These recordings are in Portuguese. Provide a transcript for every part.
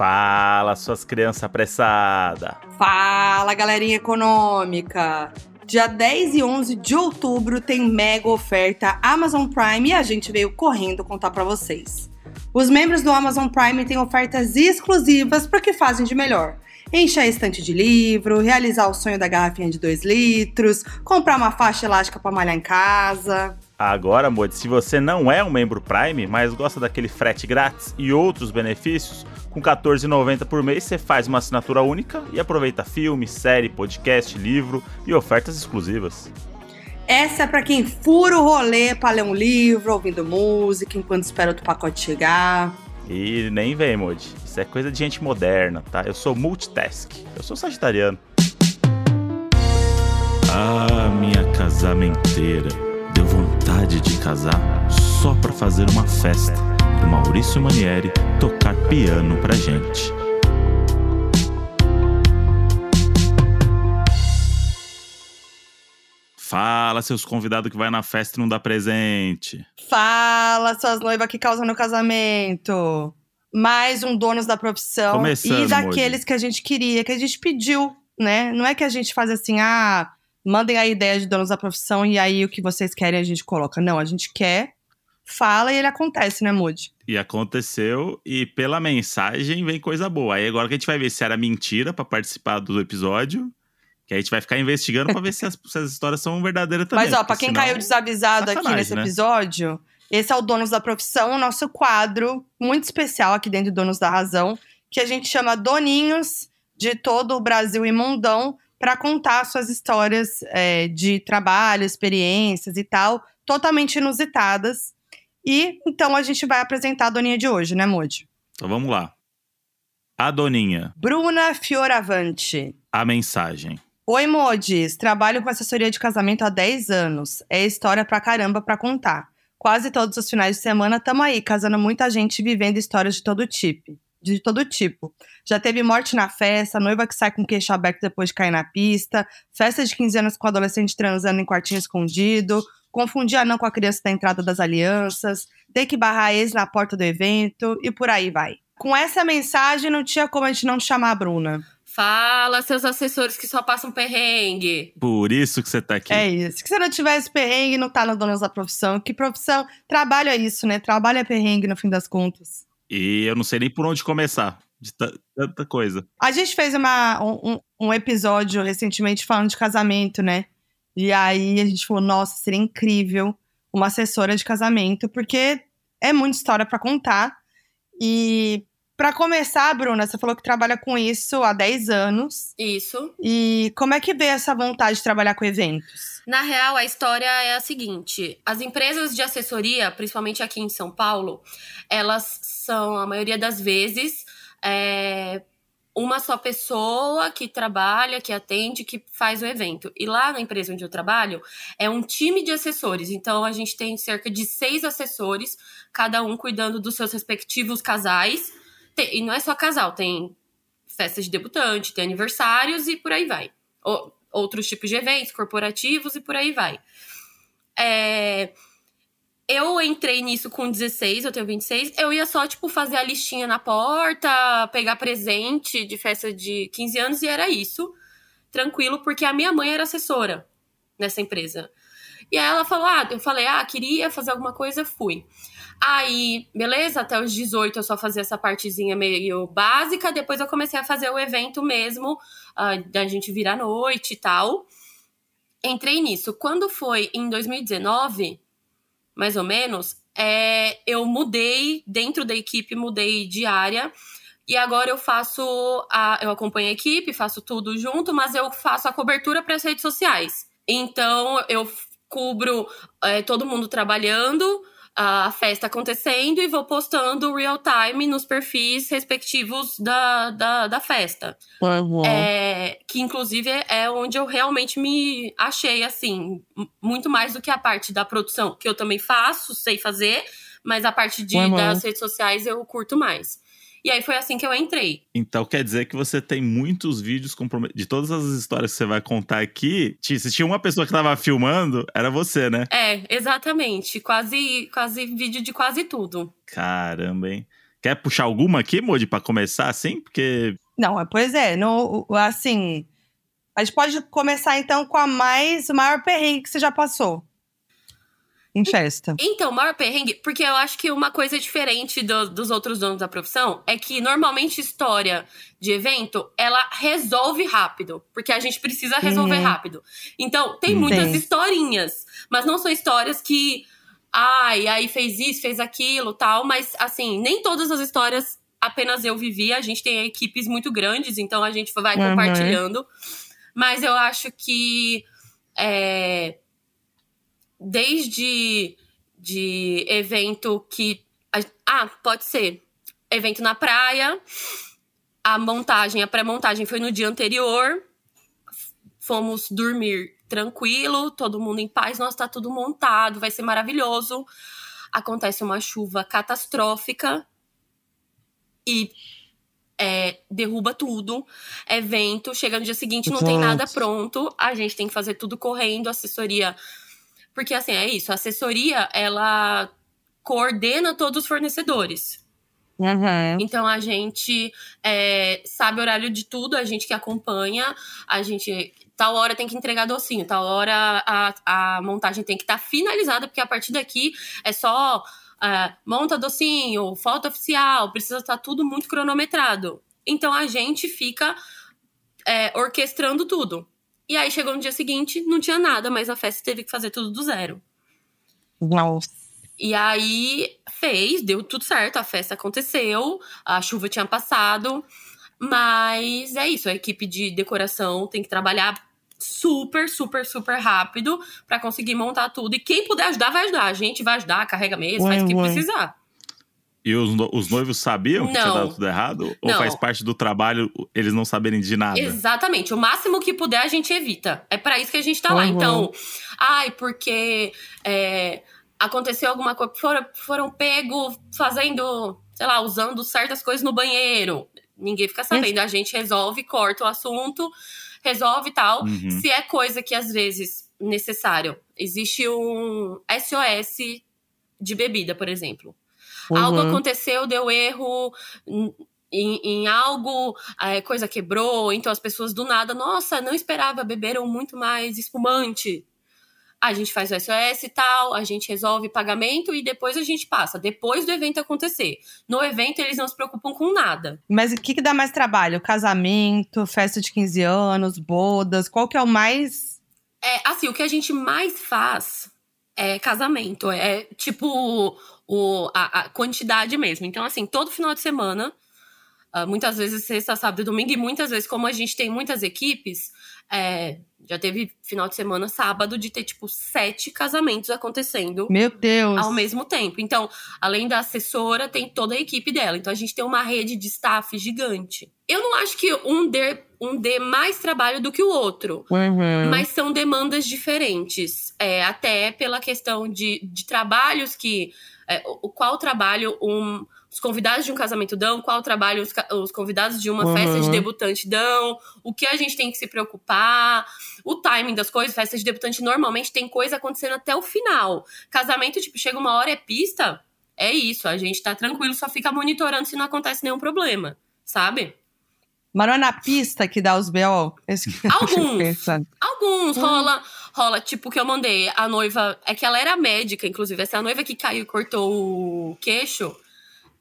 Fala, suas crianças apressadas. Fala, galerinha econômica. Dia 10 e 11 de outubro tem mega oferta Amazon Prime e a gente veio correndo contar para vocês. Os membros do Amazon Prime têm ofertas exclusivas para o que fazem de melhor. Encher a estante de livro, realizar o sonho da garrafinha de 2 litros, comprar uma faixa elástica para malhar em casa. Agora, Mod, se você não é um membro Prime, mas gosta daquele frete grátis e outros benefícios, com R$14,90 por mês você faz uma assinatura única e aproveita filme, série, podcast, livro e ofertas exclusivas. Essa é para quem fura o rolê para ler um livro, ouvindo música, enquanto espera outro pacote chegar. E nem vem, Mod. Isso é coisa de gente moderna, tá? Eu sou multitask. Eu sou sagitariano. Ah, minha casamenteira. Deu vontade de casar só pra fazer uma festa. O Maurício Manieri tocar piano pra gente. Fala, seus convidados que vai na festa e não dá presente. Fala, suas noivas que causam no casamento. Mais um donos da profissão. E daqueles que a gente queria, que a gente pediu, né? Não é que a gente faz assim, ah, mandem a ideia de donos da profissão e aí o que vocês querem a gente coloca. Não, a gente quer, fala e ele acontece, né, Moody? E aconteceu, e pela mensagem vem coisa boa. Aí agora que a gente vai ver se era mentira para participar do episódio que a gente vai ficar investigando pra ver se, as, se as histórias são verdadeiras também. Mas, ó, pra quem senão, caiu desavisado aqui nesse né? episódio, esse é o Donos da Profissão, o nosso quadro muito especial aqui dentro do Donos da Razão, que a gente chama Doninhos de todo o Brasil e mundão para contar suas histórias é, de trabalho, experiências e tal, totalmente inusitadas. E então a gente vai apresentar a Doninha de hoje, né, Moody? Então vamos lá. A Doninha. Bruna Fioravante. A mensagem. Oi, Modis. Trabalho com assessoria de casamento há 10 anos. É história pra caramba pra contar. Quase todos os finais de semana tamo aí, casando muita gente e vivendo histórias de todo tipo. De todo tipo. Já teve morte na festa, noiva que sai com queixo aberto depois de cair na pista, festa de 15 anos com adolescente transando em quartinho escondido, confundir anão com a criança da entrada das alianças, ter que barrar ex na porta do evento e por aí vai. Com essa mensagem, não tinha como a gente não chamar a Bruna. Fala, seus assessores que só passam perrengue. Por isso que você tá aqui. É isso. Se você não tivesse perrengue, não tá no Donos da Profissão. Que profissão? Trabalho é isso, né? Trabalho é perrengue, no fim das contas. E eu não sei nem por onde começar. De tanta coisa. A gente fez uma, um, um episódio recentemente falando de casamento, né? E aí a gente falou, nossa, seria incrível uma assessora de casamento, porque é muita história para contar. E para começar, Bruna, você falou que trabalha com isso há 10 anos. Isso. E como é que veio essa vontade de trabalhar com eventos? Na real, a história é a seguinte: as empresas de assessoria, principalmente aqui em São Paulo, elas são, a maioria das vezes, é, uma só pessoa que trabalha, que atende, que faz o evento. E lá na empresa onde eu trabalho, é um time de assessores. Então, a gente tem cerca de seis assessores, cada um cuidando dos seus respectivos casais. E não é só casal, tem festa de debutante, tem aniversários e por aí vai. O, outros tipos de eventos, corporativos e por aí vai. É, eu entrei nisso com 16, eu tenho 26. Eu ia só, tipo, fazer a listinha na porta, pegar presente de festa de 15 anos e era isso. Tranquilo, porque a minha mãe era assessora nessa empresa. E aí ela falou: Ah, eu falei, ah, queria fazer alguma coisa, fui. Aí, beleza, até os 18 eu só fazia essa partezinha meio básica, depois eu comecei a fazer o evento mesmo, uh, da gente vir à noite e tal. Entrei nisso. Quando foi em 2019, mais ou menos, é, eu mudei dentro da equipe, mudei de área. E agora eu faço a, eu acompanho a equipe, faço tudo junto, mas eu faço a cobertura para as redes sociais. Então eu cubro é, todo mundo trabalhando, a festa acontecendo e vou postando real time nos perfis respectivos da, da, da festa. Uhum. É, que inclusive é onde eu realmente me achei assim, muito mais do que a parte da produção, que eu também faço, sei fazer, mas a parte de, Uhum. das redes sociais eu curto mais. E aí foi assim que eu entrei. Então quer dizer que você tem muitos vídeos comprometidos. De todas as histórias que você vai contar aqui, se tinha uma pessoa que tava filmando, era você, né? É, exatamente. Quase, quase vídeo de quase tudo. Caramba, hein? Quer puxar alguma aqui, Modi, para começar assim? Porque. Não, pois é, no, assim. A gente pode começar então com a mais, o maior perrengue que você já passou em festa. Então, maior perrengue, porque eu acho que uma coisa diferente do, dos outros donos da profissão é que normalmente história de evento, ela resolve rápido, porque a gente precisa resolver uhum. rápido. Então, tem muitas historinhas, mas não são histórias que ai, aí fez isso, fez aquilo, tal, mas assim, nem todas as histórias apenas eu vivi, a gente tem equipes muito grandes, então a gente vai uhum. compartilhando. Mas eu acho que é, desde de evento que. Ah, pode ser. Evento na praia. A montagem, a pré-montagem foi no dia anterior. Fomos dormir tranquilo, todo mundo em paz. Nossa, tá tudo montado, vai ser maravilhoso. Acontece uma chuva catastrófica e é, derruba tudo. Evento, chega no dia seguinte, não tem nada pronto. A gente tem que fazer tudo correndo, assessoria porque, assim, é isso. A assessoria, ela coordena todos os fornecedores. Uhum. Então a gente é, sabe o horário de tudo, a gente que acompanha, a gente. Tal hora tem que entregar docinho, tal hora a, a montagem tem que estar tá finalizada, porque a partir daqui é só é, monta docinho, foto oficial, precisa estar tá tudo muito cronometrado. Então a gente fica é, orquestrando tudo. E aí chegou no dia seguinte, não tinha nada, mas a festa teve que fazer tudo do zero. Nossa. E aí fez, deu tudo certo, a festa aconteceu, a chuva tinha passado. Mas é isso, a equipe de decoração tem que trabalhar super, super, super rápido para conseguir montar tudo. E quem puder ajudar, vai ajudar. A gente vai ajudar, carrega mesa, faz o que precisar. E os, os noivos sabiam que não. tinha dado tudo errado? Ou não. faz parte do trabalho eles não saberem de nada? Exatamente. O máximo que puder a gente evita. É para isso que a gente tá uhum. lá. Então, ai, porque é, aconteceu alguma coisa. Foram, foram pego fazendo, sei lá, usando certas coisas no banheiro. Ninguém fica sabendo. A gente resolve, corta o assunto, resolve e tal. Uhum. Se é coisa que às vezes necessário. Existe um SOS de bebida, por exemplo. Uhum. Algo aconteceu, deu erro. Em, em, algo, é, coisa quebrou, então as pessoas do nada, nossa, não esperava, beberam muito mais espumante. A gente faz o SOS e tal, a gente resolve pagamento e depois a gente passa, depois do evento acontecer. No evento eles não se preocupam com nada. Mas o que, que dá mais trabalho? Casamento, festa de 15 anos, bodas? Qual que é o mais. É, assim, o que a gente mais faz é casamento. É tipo o, a, a quantidade mesmo. Então, assim, todo final de semana, uh, muitas vezes sexta, sábado e domingo, e muitas vezes, como a gente tem muitas equipes, é, já teve final de semana, sábado, de ter, tipo, sete casamentos acontecendo. Meu Deus! Ao mesmo tempo. Então, além da assessora, tem toda a equipe dela. Então, a gente tem uma rede de staff gigante. Eu não acho que um dê, um dê mais trabalho do que o outro. Uhum. Mas são demandas diferentes. É, até pela questão de, de trabalhos que é, o, qual trabalho um, os convidados de um casamento dão, qual trabalho os, os convidados de uma uhum. festa de debutante dão, o que a gente tem que se preocupar, o timing das coisas. Festa de debutante normalmente tem coisa acontecendo até o final. Casamento, tipo, chega uma hora é pista, é isso, a gente tá tranquilo, só fica monitorando se não acontece nenhum problema, sabe? Mas não é na pista que dá os B.O.? Alguns. Alguns. Hum. Rola, rola, tipo, que eu mandei. A noiva. É que ela era médica, inclusive. Essa noiva que caiu e cortou o queixo.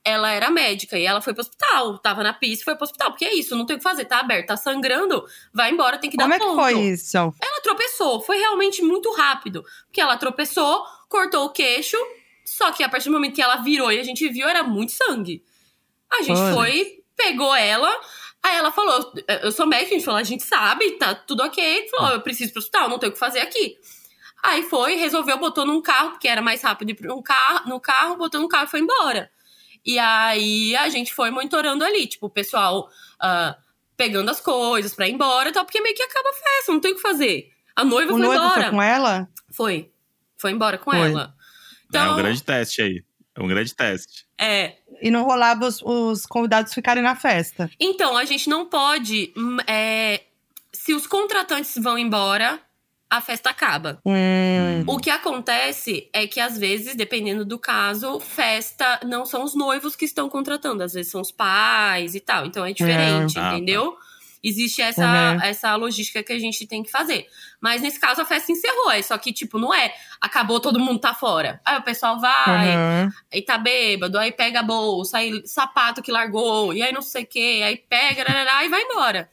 Ela era médica e ela foi pro hospital. Tava na pista e foi pro hospital. Porque é isso, não tem o que fazer. Tá aberto, tá sangrando. Vai embora, tem que dar Como é que foi isso? Ela tropeçou. Foi realmente muito rápido. Porque ela tropeçou, cortou o queixo. Só que a partir do momento que ela virou e a gente viu, era muito sangue. A gente Olha. foi, pegou ela Aí ela falou: Eu sou médica, a gente falou, a gente sabe, tá tudo ok. Falou, eu preciso ir pro hospital, não tenho o que fazer aqui. Aí foi, resolveu, botou num carro, porque era mais rápido ir um carro, no carro, botou no carro e foi embora. E aí a gente foi monitorando ali, tipo, o pessoal uh, pegando as coisas pra ir embora e tal, porque meio que acaba a festa, não tem o que fazer. A noiva o foi noivo embora. Foi com ela? Foi. Foi embora com foi. ela. Então, é um grande teste aí. É um grande teste. É. E não rolava os, os convidados ficarem na festa. Então, a gente não pode. Hum, é, se os contratantes vão embora, a festa acaba. Hum. O que acontece é que, às vezes, dependendo do caso, festa não são os noivos que estão contratando, às vezes são os pais e tal. Então é diferente, Ah, tá. entendeu? Existe essa, Uhum. essa logística que a gente tem que fazer. Mas nesse caso a festa encerrou. É só que, tipo, não é acabou, todo mundo tá fora. Aí o pessoal vai, Uhum. aí tá bêbado, aí pega a bolsa, aí sapato que largou, e aí não sei o quê, aí pega, e vai embora.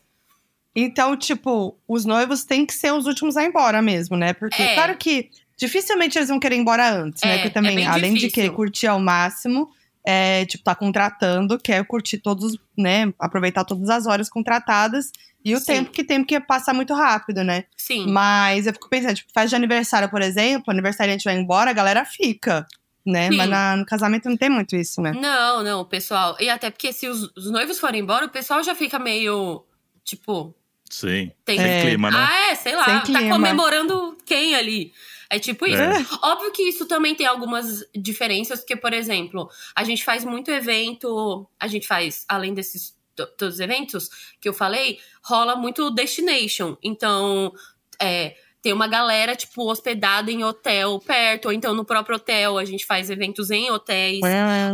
Então, tipo, os noivos têm que ser os últimos a ir embora mesmo, né? Porque, É. claro que dificilmente eles vão querer ir embora antes, É, né? Porque é também, bem além de difícil. querer curtir ao máximo, é, tipo, tá contratando, quer curtir todos, né? Aproveitar todas as horas contratadas e o Sim. tempo que tem, porque passa muito rápido, né? Sim. Mas eu fico pensando, tipo, festa de aniversário, por exemplo, aniversariante vai embora, a galera fica, né? Sim. Mas na- no casamento não tem muito isso, né? Não, não, pessoal. E até porque se os, os noivos forem embora, o pessoal já fica meio. Tipo. Sim. Tem- Sem É. clima, né? Ah, é, sei lá. Sem Tá clima. comemorando quem ali? É tipo isso. É. Óbvio que isso também tem algumas diferenças, porque, por exemplo, a gente faz muito evento. A gente faz, além desses to- todos os eventos que eu falei, rola muito destination. Então, é, tem uma galera, tipo, hospedada em hotel perto, ou então no próprio hotel. A gente faz eventos em hotéis.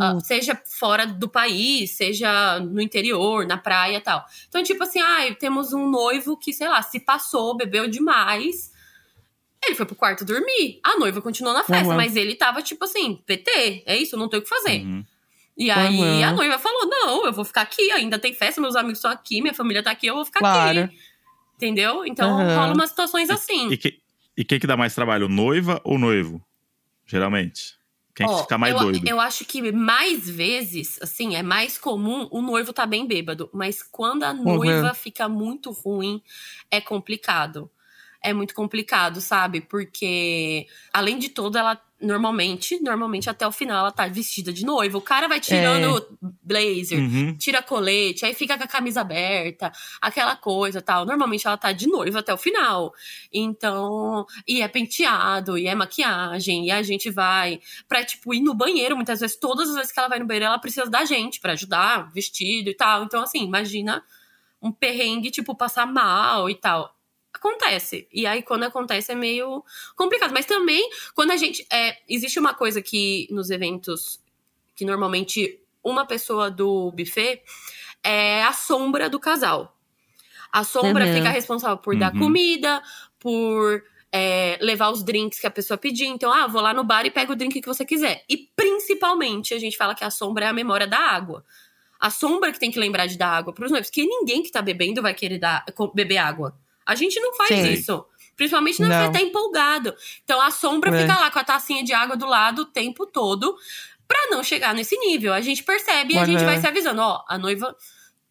Ah, seja fora do país, seja no interior, na praia e tal. Então, tipo assim, ai, temos um noivo que, sei lá, se passou, bebeu demais. Ele foi pro quarto dormir. A noiva continuou na festa, Uhum. mas ele tava, tipo assim, PT, é isso, não tem o que fazer. Uhum. E aí Uhum. a noiva falou: não, eu vou ficar aqui, ainda tem festa, meus amigos estão aqui, minha família tá aqui, eu vou ficar Claro. aqui. Entendeu? Então Uhum. rola umas situações assim. E, que, e quem que dá mais trabalho, noiva ou noivo? Geralmente. Quem que Ó, fica mais eu, doido? Eu acho que mais vezes, assim, é mais comum o noivo tá bem bêbado. Mas quando a noiva fica muito ruim, é complicado. É muito complicado, sabe? Porque, além de tudo, ela normalmente, normalmente até o final, ela tá vestida de noiva. O cara vai tirando blazer, Uhum. tira colete, aí fica com a camisa aberta, aquela coisa tal. Normalmente ela tá de noiva até o final. Então, e é penteado, e é maquiagem, e a gente vai pra, tipo, ir no banheiro. Muitas vezes, todas as vezes que ela vai no banheiro, ela precisa da gente pra ajudar, vestido e tal. Então, assim, imagina um perrengue, tipo, passar mal e tal. Acontece. E aí, quando acontece, é meio complicado. Mas também, quando a gente. É, existe uma coisa que nos eventos que normalmente uma pessoa do buffet é a sombra do casal. A sombra Uhum. fica responsável por dar Uhum. comida, por é, levar os drinks que a pessoa pedir. Então, ah, vou lá no bar e pego o drink que você quiser. E principalmente, a gente fala que a sombra é a memória da água. A sombra que tem que lembrar de dar água pros noivos. Porque ninguém que tá bebendo vai querer dar, beber água. A gente não faz Sim. isso. Principalmente na Não. festa tá empolgado. Então a sombra É. fica lá com a tacinha de água do lado o tempo todo pra não chegar nesse nível. A gente percebe e a gente Uhum. vai se avisando, ó, a noiva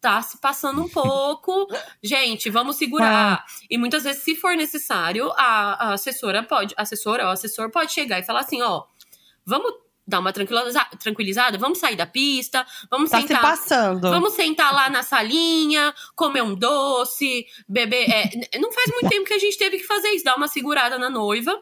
tá se passando um pouco. gente, vamos segurar. E muitas vezes, se for necessário, a, a assessora pode, a assessora ou o assessor pode chegar e falar assim, ó, vamos dar uma tranquiliza- tranquilizada, vamos sair da pista, vamos Tá se sentar. passando. Vamos sentar lá na salinha, comer um doce, beber. é, não faz muito tempo que a gente teve que fazer isso, dar uma segurada na noiva.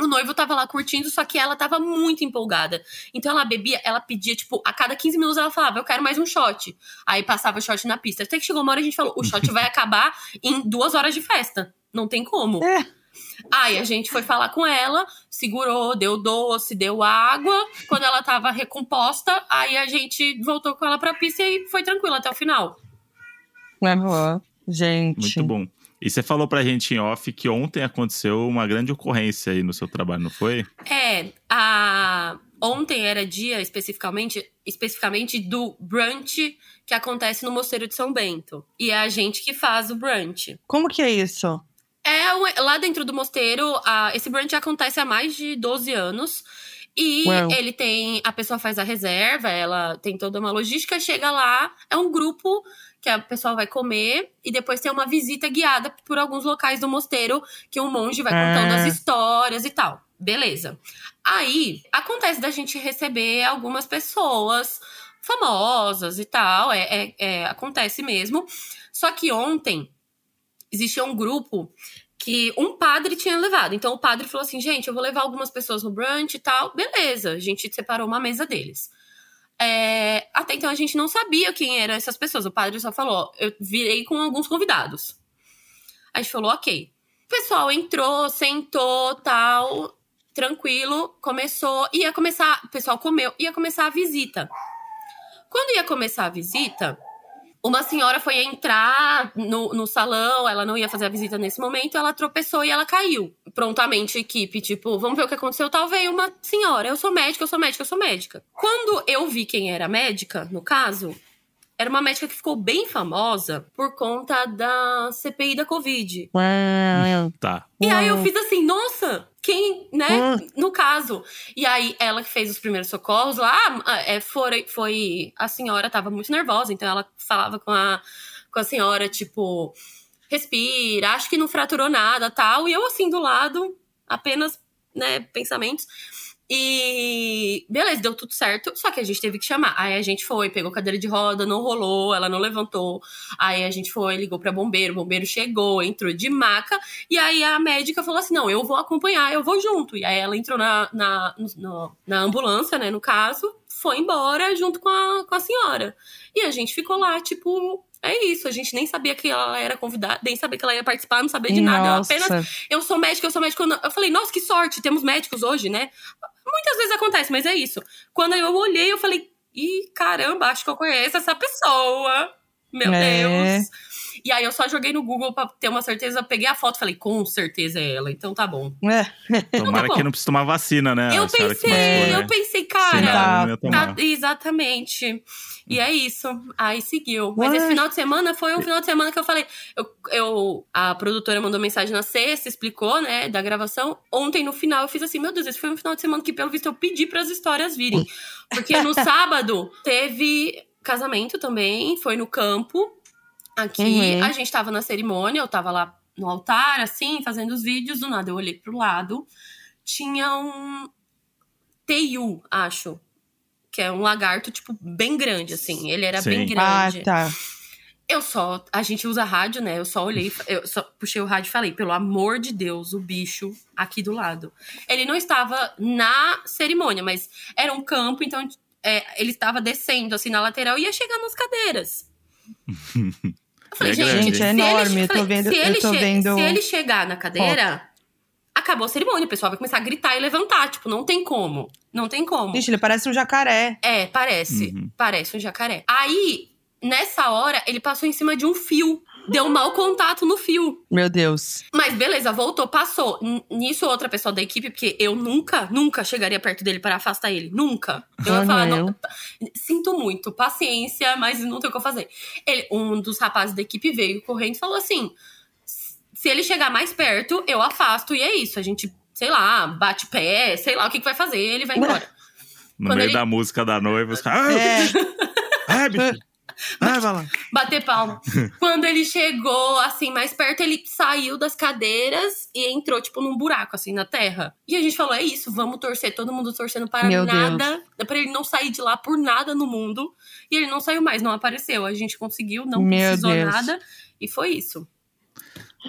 O noivo tava lá curtindo, só que ela tava muito empolgada. Então ela bebia, ela pedia, tipo, a cada 15 minutos ela falava, eu quero mais um shot. Aí passava o shot na pista. Até que chegou uma hora a gente falou, o shot vai acabar em duas horas de festa. Não tem como. É. Aí a gente foi falar com ela, segurou, deu doce, deu água. Quando ela tava recomposta, aí a gente voltou com ela pra pista e foi tranquilo até o final. Uhum. Gente. Muito bom. E você falou pra gente em off que ontem aconteceu uma grande ocorrência aí no seu trabalho, não foi? É, a... ontem era dia especificamente, especificamente do brunch que acontece no Mosteiro de São Bento. E é a gente que faz o brunch. Como que é isso? É, lá dentro do mosteiro, a- esse brunch acontece há mais de 12 anos. E Uau. ele tem. A pessoa faz a reserva, ela tem toda uma logística, chega lá, é um grupo que a pessoa vai comer, e depois tem uma visita guiada por alguns locais do mosteiro, que um monge vai contando Ah. as histórias e tal. Beleza. Aí acontece da gente receber algumas pessoas famosas e tal. É, é- é, acontece mesmo. Só que ontem existia um grupo que um padre tinha levado. Então o padre falou assim: gente, eu vou levar algumas pessoas no brunch e tal. Beleza, a gente separou uma mesa deles. É, até então a gente não sabia quem eram essas pessoas. O padre só falou: eu virei com alguns convidados. A gente falou: ok. pessoal entrou, sentou, tal, tranquilo, começou, ia começar, o pessoal comeu, ia começar a visita. Quando ia começar a visita, uma senhora foi entrar no, no salão, ela não ia fazer a visita nesse momento, ela tropeçou e ela caiu. Prontamente, a equipe, tipo, vamos ver o que aconteceu. Tal veio uma senhora, eu sou médica, eu sou médica, eu sou médica. Quando eu vi quem era médica, no caso, era uma médica que ficou bem famosa por conta da CPI da Covid. Uau. Tá. E aí eu fiz assim, nossa, quem, né? Caso. E aí ela que fez os primeiros socorros lá, é, foi, foi. A senhora tava muito nervosa, então ela falava com a, com a senhora, tipo, respira, acho que não fraturou nada tal. E eu assim do lado, apenas, né, pensamentos. E beleza, deu tudo certo. Só que a gente teve que chamar. Aí a gente foi, pegou cadeira de roda, não rolou, ela não levantou. Aí a gente foi, ligou pra bombeiro, o bombeiro chegou, entrou de maca. E aí a médica falou assim: não, eu vou acompanhar, eu vou junto. E aí ela entrou na, na, no- na ambulância, né, no caso, foi embora junto com a, com a senhora. E a gente ficou lá, tipo. É isso, a gente nem sabia que ela era convidada, nem sabia que ela ia participar, não sabia de nada. Eu apenas eu sou médica, eu sou médica. Eu falei, nossa, que sorte, temos médicos hoje, né? Muitas vezes acontece, mas é isso. Quando eu olhei, eu falei, ih, caramba, acho que eu conheço essa pessoa. Meu É. Deus. E aí eu só joguei no Google pra ter uma certeza, peguei a foto e falei, com certeza é ela, então tá bom. É. Tomara bom. que não precise tomar vacina, né? eu pensei, machucou, né? eu pensei, Sim, cara. tomar. Tá, exatamente. E é isso. Aí seguiu. Mas Ué. esse final de semana foi um final de semana que eu falei. Eu, eu- a produtora mandou mensagem na sexta, explicou, né, da gravação. Ontem, no final, eu fiz assim: meu Deus, esse foi um final de semana que, pelo visto, eu pedi para as histórias virem. Porque no sábado teve casamento também, foi no campo. Aqui, Uhum. a gente tava na cerimônia, eu tava lá no altar, assim, fazendo os vídeos. Do nada, eu olhei pro lado. Tinha um Teiu, acho. Que é um lagarto, tipo, bem grande, assim. Ele era bem Sim. Ah, grande. tá. Eu só. A gente usa rádio, né? Eu só olhei, eu só puxei o rádio e falei, pelo amor de Deus, o bicho aqui do lado. Ele não estava na cerimônia, mas era um campo, então é, ele estava descendo assim na lateral e ia chegar nas cadeiras. Eu falei, É gente, grande, Gente, é ele- enorme, eu tô vendo- se eu ele tô che- vendo Se ele chegar na cadeira, acabou a cerimônia. O pessoal vai começar a gritar e levantar. Tipo, não tem como. Não tem como. Gente, ele parece um jacaré. É, parece. Uhum. Parece um jacaré. Aí, nessa hora, ele passou em cima de um fio. Deu mau contato no fio. Meu Deus. Mas beleza, voltou, passou. N- Nisso, outra pessoa da equipe, porque eu nunca, nunca chegaria perto dele para afastar ele. Nunca. Eu ia Ah, falar, não. não, sinto muito, paciência, mas não tem o que eu fazer. Ele, um dos rapazes da equipe veio correndo e falou assim: se ele chegar mais perto, eu afasto, e é isso. A gente, sei lá, bate pé, sei lá o que, que vai fazer, ele vai embora. No Quando meio ele- da música da noiva, os caras. É. Ah, bicho! Ah, vai lá. Bater palma. Quando ele chegou, assim, mais perto, ele saiu das cadeiras e entrou, tipo, num buraco, assim, na terra. E a gente falou: é isso, vamos torcer, todo mundo torcendo para Meu nada. Pra ele não sair de lá por nada no mundo. E ele não saiu mais, não apareceu. A gente conseguiu, não Meu precisou Deus. nada. E foi isso.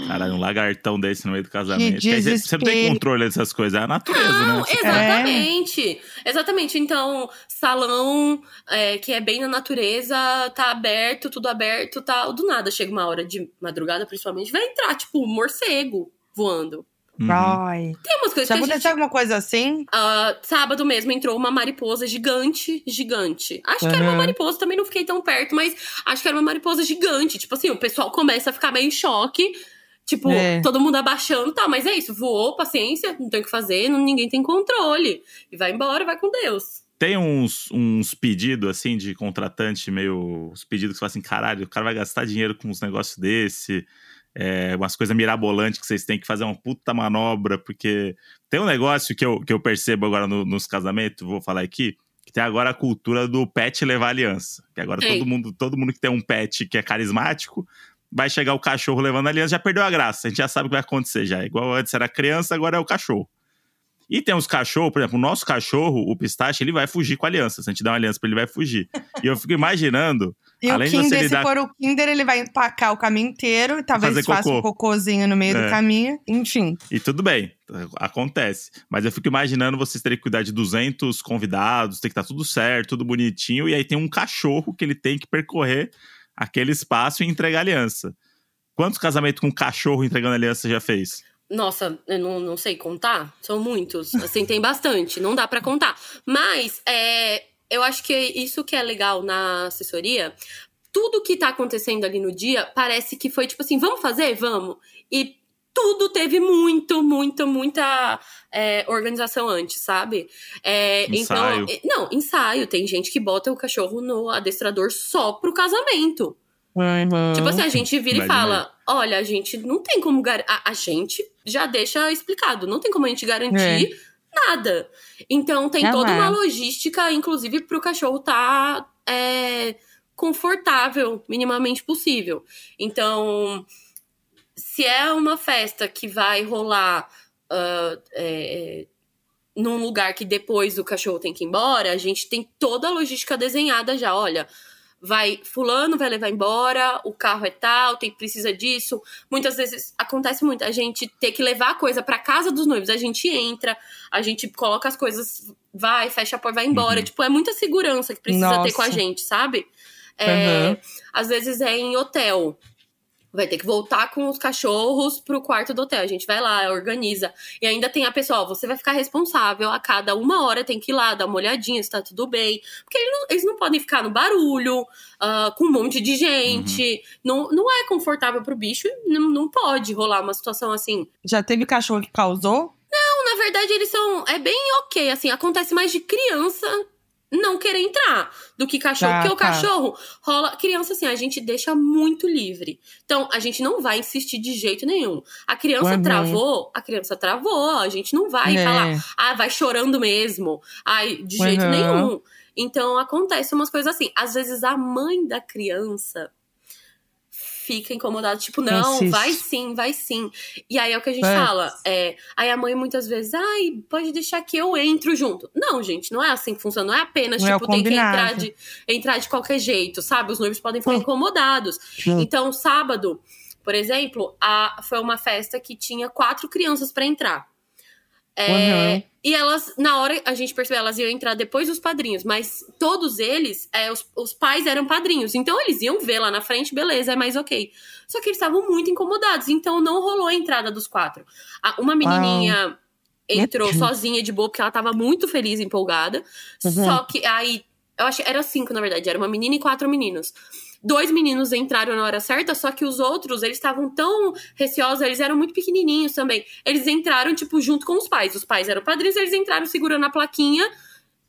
Caralho, um lagartão desse no meio do casamento. Quer dizer, Você não tem controle dessas coisas, é a natureza, Não, né? Exatamente. Exatamente. Então, salão é, que é bem na natureza, tá aberto, tudo aberto, tal. Do nada chega uma hora de madrugada, principalmente, vai entrar, tipo, um morcego voando. Uhum. Ai. Tem umas coisas Já que aconteceu gente... alguma coisa assim? Ah, sábado mesmo entrou uma mariposa gigante, gigante. Acho que era uma Uhum. mariposa, também não fiquei tão perto, mas acho que era uma mariposa gigante. Tipo assim, o pessoal começa a ficar meio em choque. Tipo, É. todo mundo abaixando, tá, mas é isso, voou, paciência, não tem o que fazer, não- ninguém tem controle. E vai embora, vai com Deus. Tem uns, uns pedidos, assim, de contratante meio. Os pedidos que você fala assim, caralho, o cara vai gastar dinheiro com uns negócios desse. é, umas coisas mirabolantes que vocês têm que fazer uma puta manobra, porque tem um negócio que eu, que eu percebo agora no- nos casamentos, vou falar aqui, que tem agora a cultura do pet levar aliança. Que agora todo mundo, todo mundo que tem um pet que é carismático, vai chegar o cachorro levando aliança, já perdeu a graça. A gente já sabe o que vai acontecer já. Igual antes era criança, agora é o cachorro. E tem uns cachorros, por exemplo, o nosso cachorro, o pistache, ele vai fugir com a aliança. Se a gente der uma aliança pra ele, ele vai fugir. e eu fico imaginando E Além o de você Kinder, lidar- se for o Kinder, ele vai empacar o caminho inteiro e talvez faça um cocô. cocôzinho no meio É. do caminho. Enfim. E tudo bem, acontece. Mas eu fico imaginando vocês terem que cuidar de 200 convidados, tem que estar tudo certo, tudo bonitinho, e aí tem um cachorro que ele tem que percorrer aquele espaço e entregar aliança. Quantos casamentos com cachorro entregando aliança já fez? Nossa, eu não, não sei contar. São muitos. Assim, tem bastante. Não dá para contar. Mas é, eu acho que isso que é legal na assessoria. Tudo que tá acontecendo ali no dia parece que foi tipo assim: vamos fazer? Vamos. E tudo teve muito, muito, muita é, organização antes, sabe? É, ensaio. Então, não, ensaio. Tem gente que bota o cachorro no adestrador só pro casamento. Uhum. Tipo assim, a gente vira Imagina e fala: olha, a gente não tem como. gar- A, a gente já deixa explicado, não tem como a gente garantir nada. Então tem É, toda ué. uma logística, inclusive, pro cachorro tá é, confortável, minimamente possível. Então, se é uma festa que vai rolar. ah, é, num lugar que depois o cachorro tem que ir embora, a gente tem toda a logística desenhada já. Olha, vai fulano vai levar embora, o carro é tal, tem precisa disso. Muitas vezes acontece muito a gente ter que levar a coisa pra casa dos noivos, a gente entra, a gente coloca as coisas, vai, fecha a porta, vai embora. Uhum. Tipo, é muita segurança que precisa ter com a Nossa. gente, sabe? É, Uhum. Às vezes é em hotel. Vai ter que voltar com os cachorros pro quarto do hotel. A gente vai lá, organiza. E ainda tem a pessoa, ó, você vai ficar responsável. A cada uma hora tem que ir lá, dar uma olhadinha se tá tudo bem. Porque eles não, eles não podem ficar no barulho, ah, com um monte de gente. Não, não é confortável pro bicho. Não, não pode rolar uma situação assim. Já teve cachorro que causou? Não, na verdade, eles são. É bem ok, assim. Acontece mais de criança não querer entrar do que cachorro. Tá, porque o tá. cachorro rola. Criança, assim, a gente deixa muito livre. Então, a gente não vai insistir de jeito nenhum. A criança Uhum. travou, a criança travou. A gente não vai É. falar, ah, vai chorando mesmo. Ai, de jeito Uhum. nenhum. Então, acontece umas coisas assim. Às vezes, a mãe da criança fica incomodada, tipo, não, Insiste. vai sim, vai sim. E aí é o que a gente É. fala. É, aí a mãe muitas vezes, ai, pode deixar que eu entro junto. Não, gente, não é assim que funciona. Não é apenas, Não é tipo, tem que entrar de, entrar de qualquer jeito, sabe? Os noivos podem ficar incomodados. Hum. Então, sábado, por exemplo, a, foi uma festa que tinha quatro crianças pra entrar. É, Uhum. E elas, na hora, a gente percebeu, elas iam entrar depois dos padrinhos, mas todos eles, é, os, os pais eram padrinhos. Então eles iam ver lá na frente, beleza, é mais ok. Só que eles estavam muito incomodados, então não rolou a entrada dos quatro. A- uma menininha entrou sozinha de boa, porque ela tava muito feliz, empolgada. Uhum. Só que aí, eu acho que era cinco, na verdade, era uma menina e quatro meninos. Dois meninos entraram na hora certa, só que os outros, eles estavam tão receosos, eles eram muito pequenininhos também. Eles entraram, tipo, junto com os pais. Os pais eram padrinhos, eles entraram segurando a plaquinha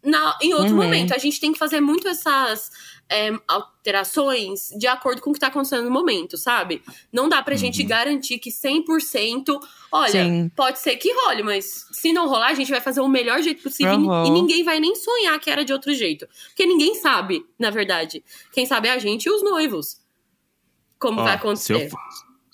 na, em outro Uhum. momento. A gente tem que fazer muito essas é, alterações de acordo com o que tá acontecendo no momento, sabe? Não dá pra gente Uhum. garantir que 100%, olha, Sim. pode ser que role, mas se não rolar, a gente vai fazer o melhor jeito possível e- Uhum. e ninguém vai nem sonhar que era de outro jeito. Porque ninguém sabe, na verdade. Quem sabe é a gente e os noivos. Como Ó, vai se, acontecer. eu, fo-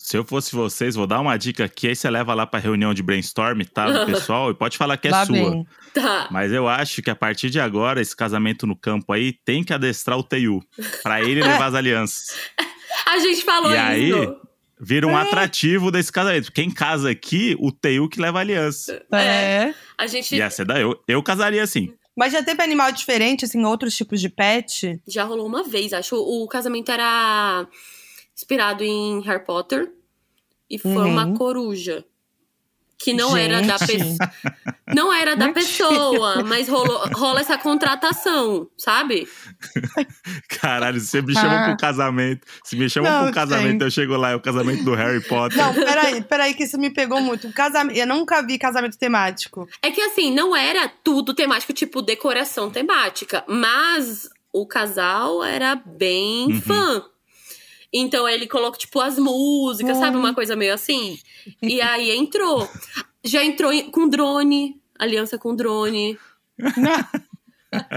se eu fosse vocês, vou dar uma dica aqui, aí você leva lá pra reunião de brainstorm, tá? Do pessoal, e pode falar que é Lá sua. vem. Tá. Mas eu acho que a partir de agora, esse casamento no campo aí tem que adestrar o TU. Pra ele levar as alianças. A gente falou E isso. aí? Vira um É. atrativo desse casamento. Quem casa aqui, o TU que leva a aliança. É. A gente Ia ser da eu. Eu casaria assim. Mas já teve animal diferente, assim, outros tipos de pet? já rolou uma vez, acho. O casamento era inspirado em Harry Potter. E foi Uhum. uma coruja. Que não era da Gente. pessoa. Não era da Mentira. pessoa, mas rolou, rola essa contratação, sabe? Caralho, você me chamou Ah. pro casamento. Se me chamam Não, pro casamento, gente. eu chego lá, é o casamento do Harry Potter. Não, peraí, peraí, que isso me pegou muito. Casamento, eu nunca vi casamento temático. É que assim, não era tudo temático, tipo decoração temática, mas o casal era bem Uhum. fã. Então ele colocou, tipo, as músicas, Hum. sabe? Uma coisa meio assim. E aí entrou. Já entrou com drone, aliança com drone.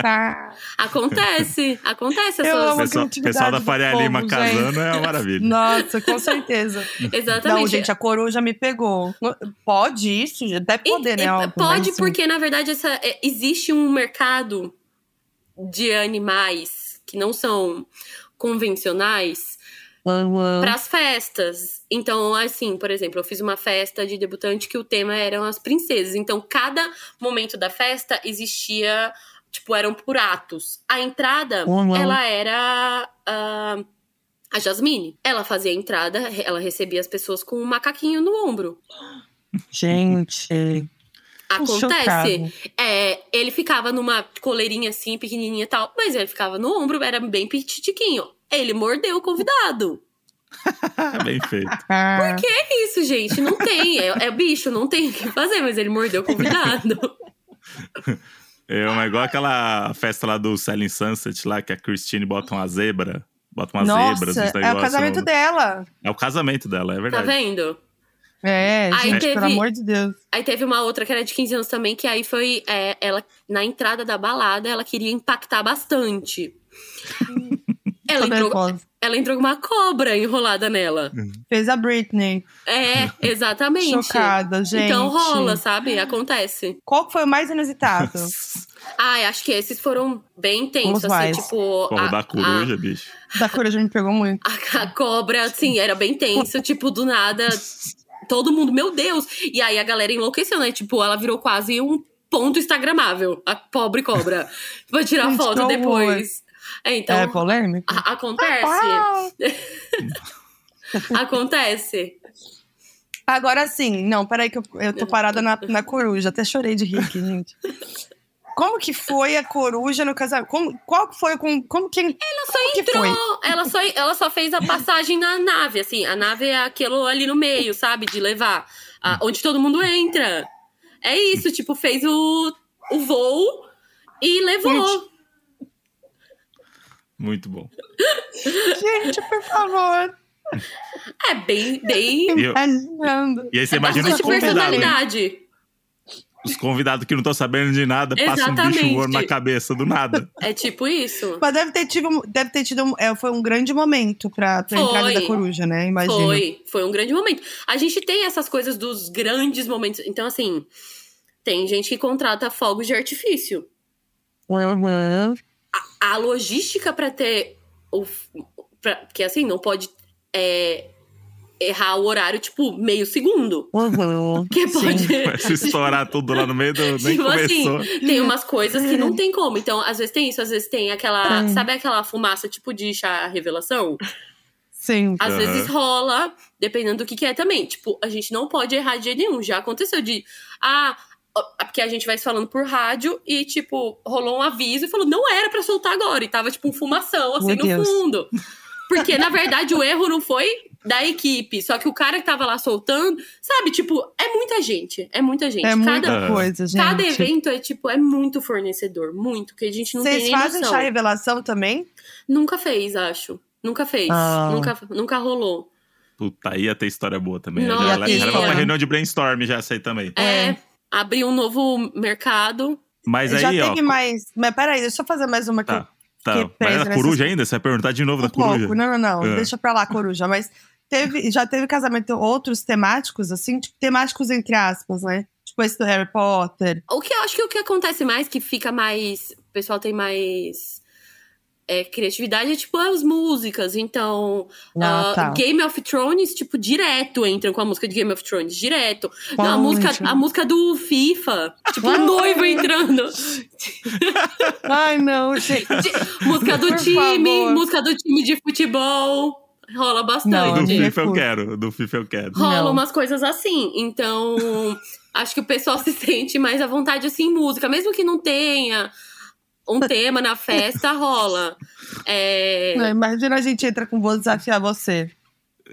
Tá. Acontece, acontece Eu amo pessoal, pessoal da Faria povo, Lima gente. casando é uma maravilha. Nossa, com certeza. Exatamente. Não, gente, a coruja me pegou. Pode isso? Deve E- poder, e- né? óbvio, pode, mas, porque na verdade essa, é, existe um mercado de animais que não são convencionais. Para as festas. Então, assim, por exemplo, eu fiz uma festa de debutante que o tema eram as princesas. Então, cada momento da festa existia, tipo, eram por atos. A entrada, Uhum. ela era ah, a Jasmine. Ela fazia a entrada, ela recebia as pessoas com um macaquinho no ombro. Gente. Acontece. É, ele ficava numa coleirinha assim, pequenininha e tal, mas ele ficava no ombro, era bem pititiquinho. Ele mordeu o convidado. Bem feito. Por que é isso, gente? Não tem. É, é bicho, não tem o que fazer, mas ele mordeu o convidado. É uma, igual aquela festa lá do Selling Sunset, lá que a Christine bota uma zebra. Bota umas Nossa, zebras. uns é o casamento dela. É o casamento dela, é Tá verdade. vendo? É, Aí gente, teve- pelo amor de Deus. Aí teve uma outra que era de 15 anos também, que aí foi é, ela, na entrada da balada, ela queria impactar bastante. ela, entrou, ela entrou com uma cobra enrolada nela. Fez a Britney. É, exatamente. Chocada, gente. Então rola, sabe? Acontece. Qual que foi o mais inusitado? Ai, acho que esses foram bem intensos, assim, mais. tipo. Pô, a- da coruja, bicho. da coruja me pegou muito. A, a cobra, assim, era bem tenso, tipo, do nada. Todo mundo, meu Deus! E aí a galera enlouqueceu, né? Tipo, ela virou quase um ponto instagramável, a pobre cobra. Vai tirar Gente, foto depois. É, então. é polêmico? a- acontece. Acontece. Agora sim, não, peraí que eu, eu tô parada na, na coruja. Até chorei de rir aqui, gente. Como que foi a coruja no casamento? Como, qual que foi com. Como que. Ela só entrou, foi? ela só, ela só fez a passagem na nave, assim. A nave é aquilo ali no meio, sabe? De levar. a- onde todo mundo entra. É isso, tipo, fez o, o voo e levou. Muito bom. Gente, por favor. É bem, bem. E, eu- e aí você imagina os convidados. Os convidados que não estão sabendo de nada, passa um bicho voando na cabeça do nada. É tipo isso. Mas deve ter tido, deve ter tido um, é, foi um grande momento pra, pra Foi. entrada da coruja, né? Imagina. Foi, foi um grande momento. A gente tem essas coisas dos grandes momentos. Então, assim, tem gente que contrata fogos de artifício. Uhum. A logística pra ter o. Pra, porque assim, não pode é, errar o horário, tipo, meio segundo. Uhum. Que pode. Vai se estourar tudo lá no meio do. Nem Tipo começou. assim, tem umas coisas que não tem como. Então, às vezes tem isso, às vezes tem aquela. Tem. Sabe aquela fumaça tipo de chá revelação? Sim. Às vezes rola, dependendo do que, que é também. Tipo, a gente não pode errar de jeito nenhum. Já aconteceu de. Ah, ó, porque a gente vai se falando por rádio e, tipo, rolou um aviso e falou, não era pra soltar agora. E tava, tipo, um fumação, assim, Meu no Deus. fundo. Porque, na verdade, o erro não foi da equipe. Só que o cara que tava lá soltando, sabe, tipo, é muita gente. É muita gente. É cada, muita coisa, gente. cada evento é, tipo, é muito fornecedor. Muito. Que a gente não Vocês tem nem fazem chá revelação também? Nunca fez, acho. Nunca fez. Ah. Nunca, nunca rolou. Puta, ia ter história boa também. Nossa, já, ela ia. era pra uma reunião de brainstorm, já sei também. É, abrir um novo mercado. Mas Já aí, ó. teve mais. Mas peraí, deixa eu fazer mais uma que Tá, tá. que Mas pesa é da nessas- coruja ainda? Você vai perguntar de novo Um da coruja? pouco, não, não, não. Ah. Deixa pra lá, coruja. Mas teve, já teve casamento outros temáticos, assim, tipo, temáticos entre aspas, né? Tipo esse do Harry Potter. O que eu acho que o que acontece mais, que fica mais. O pessoal tem mais. é, criatividade é tipo as músicas. Então, Ah, ah, tá. Game of Thrones, tipo, direto entram com a música de Game of Thrones, direto. Não, a, música, a música do FIFA, tipo, o noivo entrando. Ai, não, gente. Música do Por time, favor. música do time de futebol. Rola Não, bastante. Do Gente. FIFA eu quero, do FIFA eu quero. rola Não. umas coisas assim. Então, acho que o pessoal se sente mais à vontade assim em música, mesmo que não tenha um tema na festa, rola. É, Não, Imagina a gente entra com Vou Desafiar Você.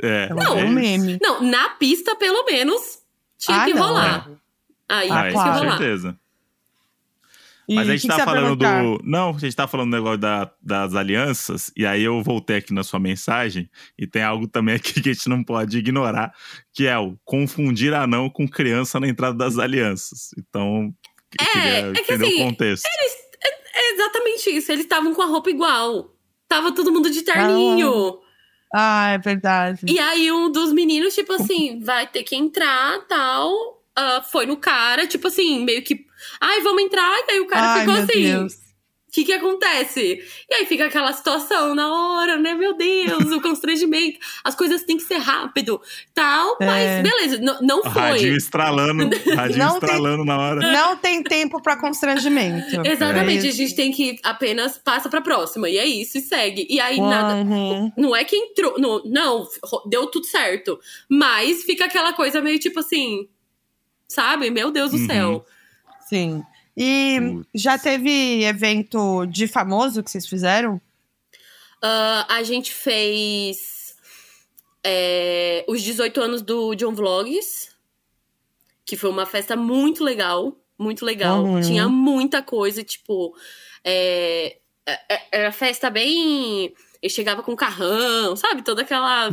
É, Não, é um meme. Não, na pista, pelo menos, tinha Ah, que não, rolar. Aí, Ah, Ah, tinha isso que com claro. rolar. certeza. E Mas a gente que tá que falando do. Não, a gente tá falando do negócio da- das alianças, e aí eu voltei aqui na sua mensagem, e tem algo também aqui que a gente não pode ignorar, que é o confundir anão com criança na entrada das alianças. Então, É, queria é que assim, o contexto. É exatamente isso. Eles estavam com a roupa igual. Tava todo mundo de terninho. Ah, é verdade. E aí um dos meninos, tipo assim, vai ter que entrar, tal. Ah, foi no cara, tipo assim, meio que. Ai, vamos entrar. E aí o cara Ai, ficou meu assim. Deus. O que que acontece? E aí fica aquela situação na hora, né? Meu Deus, o constrangimento. As coisas têm que ser rápido, tal. É. Mas beleza, não Radinho foi. estralando, radinho Não tem- estralando na hora. Não tem tempo pra constrangimento. Exatamente, É a gente tem que apenas passa pra próxima. E é isso, e segue. E aí nada. Uhum. Não é que entrou. Não, não, deu tudo certo. Mas fica aquela coisa meio tipo assim. Sabe? Meu Deus do Uhum. céu. Sim. E Putz. já teve evento de famoso que vocês fizeram? Ah, a gente fez é, os 18 anos do John Vlogs, que foi uma festa muito legal, muito legal. Uhum. Tinha muita coisa, tipo, é, é- é- era festa bem. Ele chegava com carrão, sabe? Toda aquela,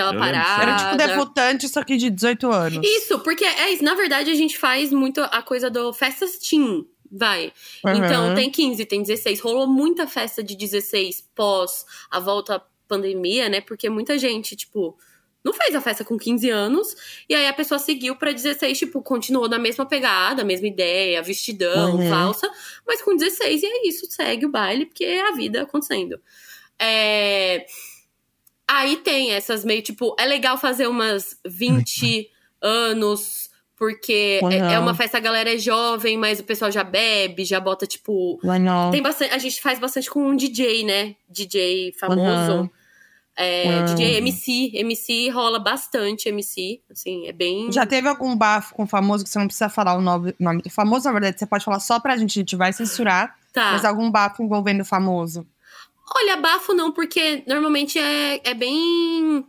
aquela Eu parada. Era tipo debutante, só que de 18 anos. Isso, porque é isso. Na verdade, a gente faz muito a coisa do festas teen, vai. Uhum. Então, tem 15, tem 16. Rolou muita festa de 16 pós a volta à pandemia, né? Porque muita gente, tipo, não fez a festa com 15 anos. E aí a pessoa seguiu pra 16, tipo, continuou na mesma pegada, mesma ideia, vestidão, Uhum. valsa. Mas com 16, e é isso, segue o baile, porque é a vida acontecendo. É... Aí tem essas meio, tipo, é legal fazer umas 20 anos, porque é, é Uhum. uma festa, a galera é jovem, mas o pessoal já bebe, já bota, tipo. Tem bastante, a gente faz bastante com um DJ, né? DJ famoso. Uhum. É, Uhum. DJ MC. MC rola bastante MC. Assim, é bem. Já teve algum bafo com famoso que você não precisa falar o nome, nome do famoso? Na verdade, você pode falar só pra gente, a gente vai censurar. Tá. Mas algum bafo envolvendo o famoso. Olha, bafo não, porque normalmente é, é bem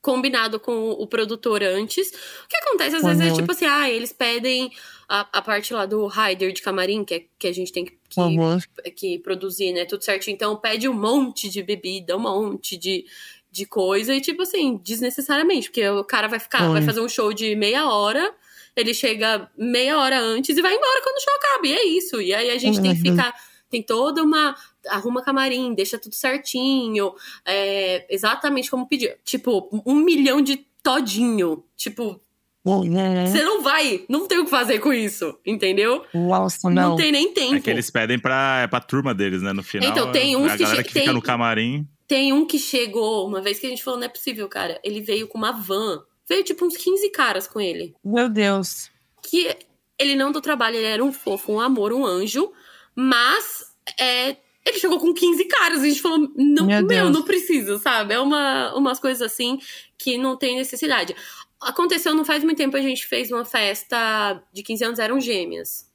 combinado com o produtor antes. O que acontece às vezes é Uhum. tipo assim, ah, eles pedem a, a parte lá do rider de camarim, que, é, que a gente tem que, que, Uhum. que produzir, né? Tudo certinho. Então pede um monte de bebida, um monte de, de coisa. E tipo assim, desnecessariamente. Porque o cara vai ficar, Oi. vai fazer um show de meia hora. Ele chega meia hora antes e vai embora quando o show acaba. E é isso. E aí a gente tem que Uhum. ficar. Tem toda uma. Arruma camarim, deixa tudo certinho. é, exatamente como pediu. Tipo, um milhão de todinho. Tipo, Uhum. você não vai. Não tem o que fazer com isso. Entendeu? Nossa, Não, não. tem nem tempo. É que eles pedem pra, é pra turma deles, né? No final. Então, tem uns a que galera che- que fica tem- no camarim. Tem um que chegou, uma vez que a gente falou, não é possível, cara. Ele veio com uma van. Veio tipo uns 15 caras com ele. Meu Deus. Que ele não do trabalho, ele era um fofo, um amor, um anjo. Mas é, ele chegou com 15 caras. E a gente falou, não, Meu meu, não precisa, sabe? É uma, umas coisas assim que não tem necessidade. Aconteceu não faz muito tempo, a gente fez uma festa de 15 anos, eram gêmeas.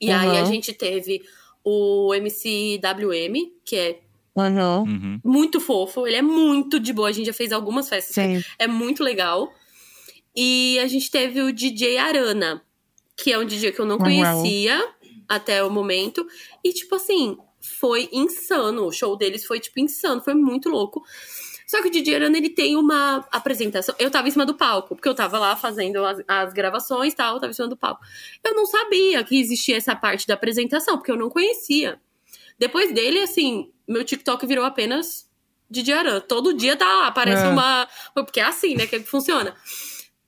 E aí a Uhum. gente teve o MC WM, que é Uhum. Uhum. muito fofo, ele é muito de boa. A gente já fez algumas festas, Sim. é muito legal. E a gente teve o DJ Arana, que é um DJ que eu não conhecia até o momento. E, tipo assim, foi insano. O show deles foi, tipo, insano, foi muito louco. Só que o DJ Arana, ele tem uma apresentação. Eu tava em cima do palco, porque eu tava lá fazendo as, as gravações e tal, eu tava em cima do palco. Eu não sabia que existia essa parte da apresentação, porque eu não conhecia. Depois dele, assim, meu TikTok virou apenas DJ Arana. Todo dia tá lá, aparece É. uma. Porque é assim, né, que funciona.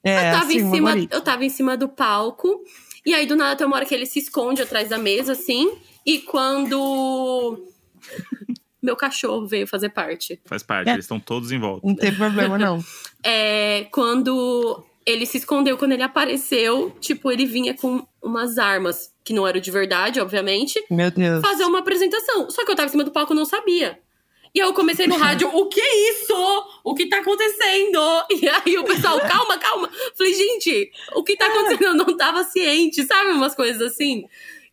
É, eu, tava assim, em cima, eu tava em cima do palco. E aí, do nada, tem uma hora que ele se esconde atrás da mesa, assim. E quando. Meu cachorro veio fazer parte. Faz parte, É. eles estão todos em volta. Não tem problema, não. É, quando ele se escondeu, quando ele apareceu, tipo, ele vinha com umas armas, que não eram de verdade, obviamente, Meu Deus. fazer uma apresentação. Só que eu tava em cima do palco e não sabia. E eu comecei no rádio, o que é isso? O que tá acontecendo? E aí o pessoal, calma, calma. Falei, gente, o que tá acontecendo? Eu não tava ciente, sabe? Umas coisas assim.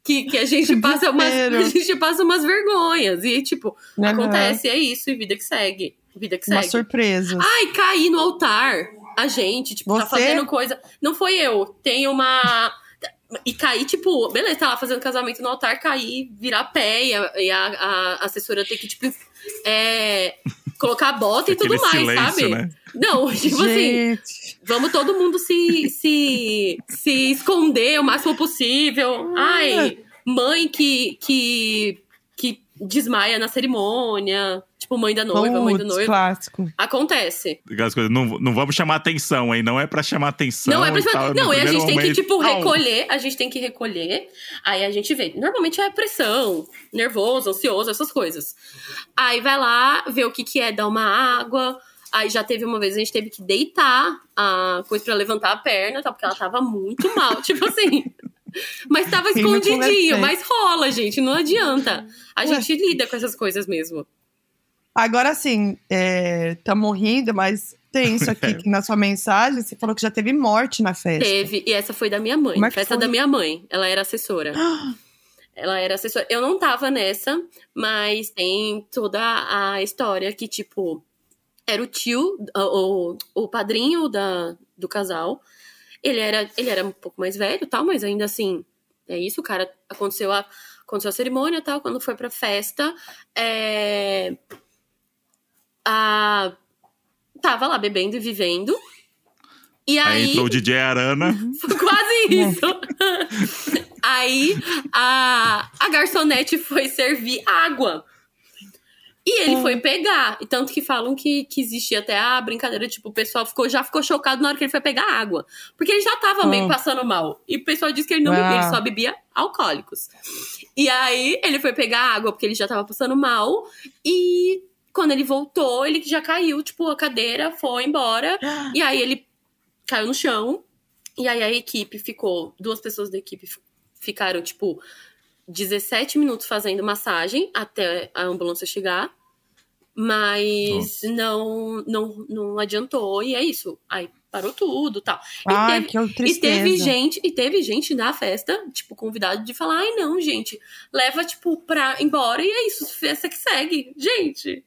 Que, que a gente passa umas. A gente passa umas vergonhas. E, tipo, Uhum. acontece, é isso, e vida que segue. Vida que Uma segue. surpresa. Ai, caí no altar. A gente, tipo, tá Você? fazendo coisa. Não foi eu. Tem uma. E cair, tipo, beleza, tá lá fazendo casamento no altar, cair, virar pé e a, e a- a assessora ter que, tipo, é, colocar a bota e tudo mais, silêncio, sabe? né? Não, tipo assim, Gente. vamos todo mundo se, se, se esconder o máximo possível. Ai, mãe que, que desmaia na cerimônia. Tipo, mãe da noiva, mãe do noivo. clássico. Acontece. Coisas, não, não vamos chamar atenção, hein? Não é pra chamar atenção. Não, é pra tá, no Não, e a gente tem que, momento, tipo, recolher. A gente tem que recolher. Aí a gente vê. Normalmente é pressão, nervoso, ansioso, essas coisas. Aí vai lá, vê o que, que é, dar uma água. Aí já teve uma vez, a gente teve que deitar a coisa pra levantar a perna, tá? Porque ela tava muito mal. tipo assim. Mas tava escondidinho, mas rola, gente, não adianta. A Ué. gente lida com essas coisas mesmo. Agora sim, estamos rindo, mas tenso aqui, que na sua mensagem você falou que já teve morte na festa. Teve, e essa foi da minha mãe. É festa foi? da minha mãe. Ela era assessora. Ela era assessora. Eu não tava nessa, mas tem toda a história que, tipo, era o tio, o, o padrinho da, do casal. Ele era, ele era um pouco mais velho tal, mas ainda assim, é isso, o cara. Aconteceu a, aconteceu a cerimônia tal, quando foi pra festa. É, a, tava lá bebendo e vivendo. E Aí aí. entrou o DJ Arana. Foi quase isso. Aí a, a garçonete foi servir água. E ele Hum. foi pegar. E tanto que falam que, que existia até a brincadeira, tipo, o pessoal ficou, já ficou chocado na hora que ele foi pegar água. Porque ele já tava meio Hum. passando mal. E o pessoal disse que ele não bebia, ele Ah. só bebia alcoólicos. E aí ele foi pegar água porque ele já tava passando mal. E quando ele voltou, ele já caiu, tipo, a cadeira foi embora. E aí ele caiu no chão. E aí a equipe ficou, duas pessoas da equipe ficaram, tipo, 17 minutos fazendo massagem até a ambulância chegar. Mas não, não, não adiantou, e é isso. Aí parou tudo tal. Ai, teve- que E tristeza. teve gente, e teve gente na festa, tipo, convidado de falar: ai, não, gente, leva, tipo, pra embora e é isso, festa que segue. Gente,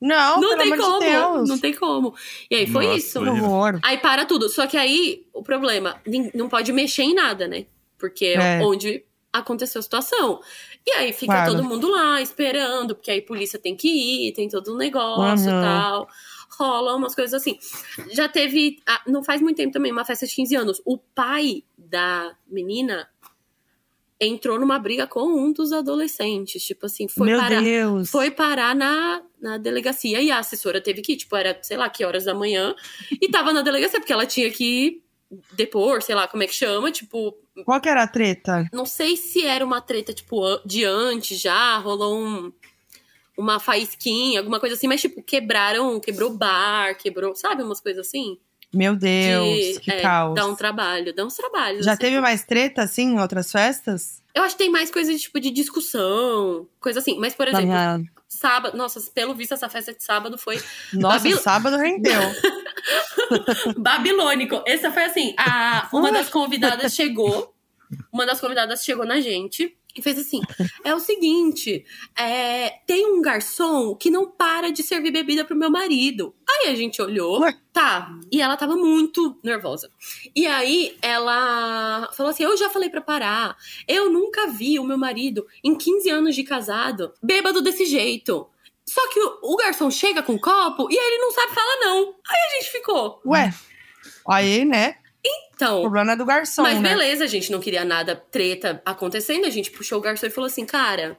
Não, não pelo tem amor como. de Deus. Não tem como. E aí foi Nossa, isso. Horror. Aí para tudo. Só que aí, o problema, não pode mexer em nada, né? Porque é, É. onde aconteceu a situação. E aí fica Claro. todo mundo lá esperando, porque aí a polícia tem que ir, tem todo um negócio e Uhum. tal. Rola umas coisas assim. Já teve, ah, não faz muito tempo também, uma festa de 15 anos. O pai da menina entrou numa briga com um dos adolescentes. Tipo assim, foi Meu parar Deus. foi parar na, na delegacia e a assessora teve que ir, tipo, era, sei lá, que horas da manhã, e tava na delegacia, porque ela tinha que depor, sei lá como é que chama, tipo, Qual que era a treta? não sei se era uma treta, tipo, de antes já, rolou um, uma faísquinha, alguma coisa assim, mas, tipo, quebraram, quebrou bar, quebrou, sabe, umas coisas assim? Meu Deus, De- que é, caos. Dá um trabalho, dá uns trabalhos. Já assim. teve mais treta, assim, em outras festas? Eu acho que tem mais coisa de, tipo, de discussão, coisa assim, mas, por exemplo, sábado, nossa, pelo visto essa festa de sábado foi Nossa, Babil- sábado rendeu. Babilônico. Essa foi assim: a, uma das convidadas chegou. Uma das convidadas chegou na gente e fez assim: é o seguinte, é, tem um garçom que não para de servir bebida pro meu marido. Aí a gente olhou, tá. E ela tava muito nervosa. E aí ela falou assim: eu já falei pra parar. Eu nunca vi o meu marido em 15 anos de casado bêbado desse jeito. Só que o, o garçom chega com um copo e aí ele não sabe falar não. Aí a gente ficou. Ué, aí, né? O Então, problema é do garçom, mas né? beleza, a gente não queria nada treta acontecendo. A gente puxou o garçom e falou assim, cara,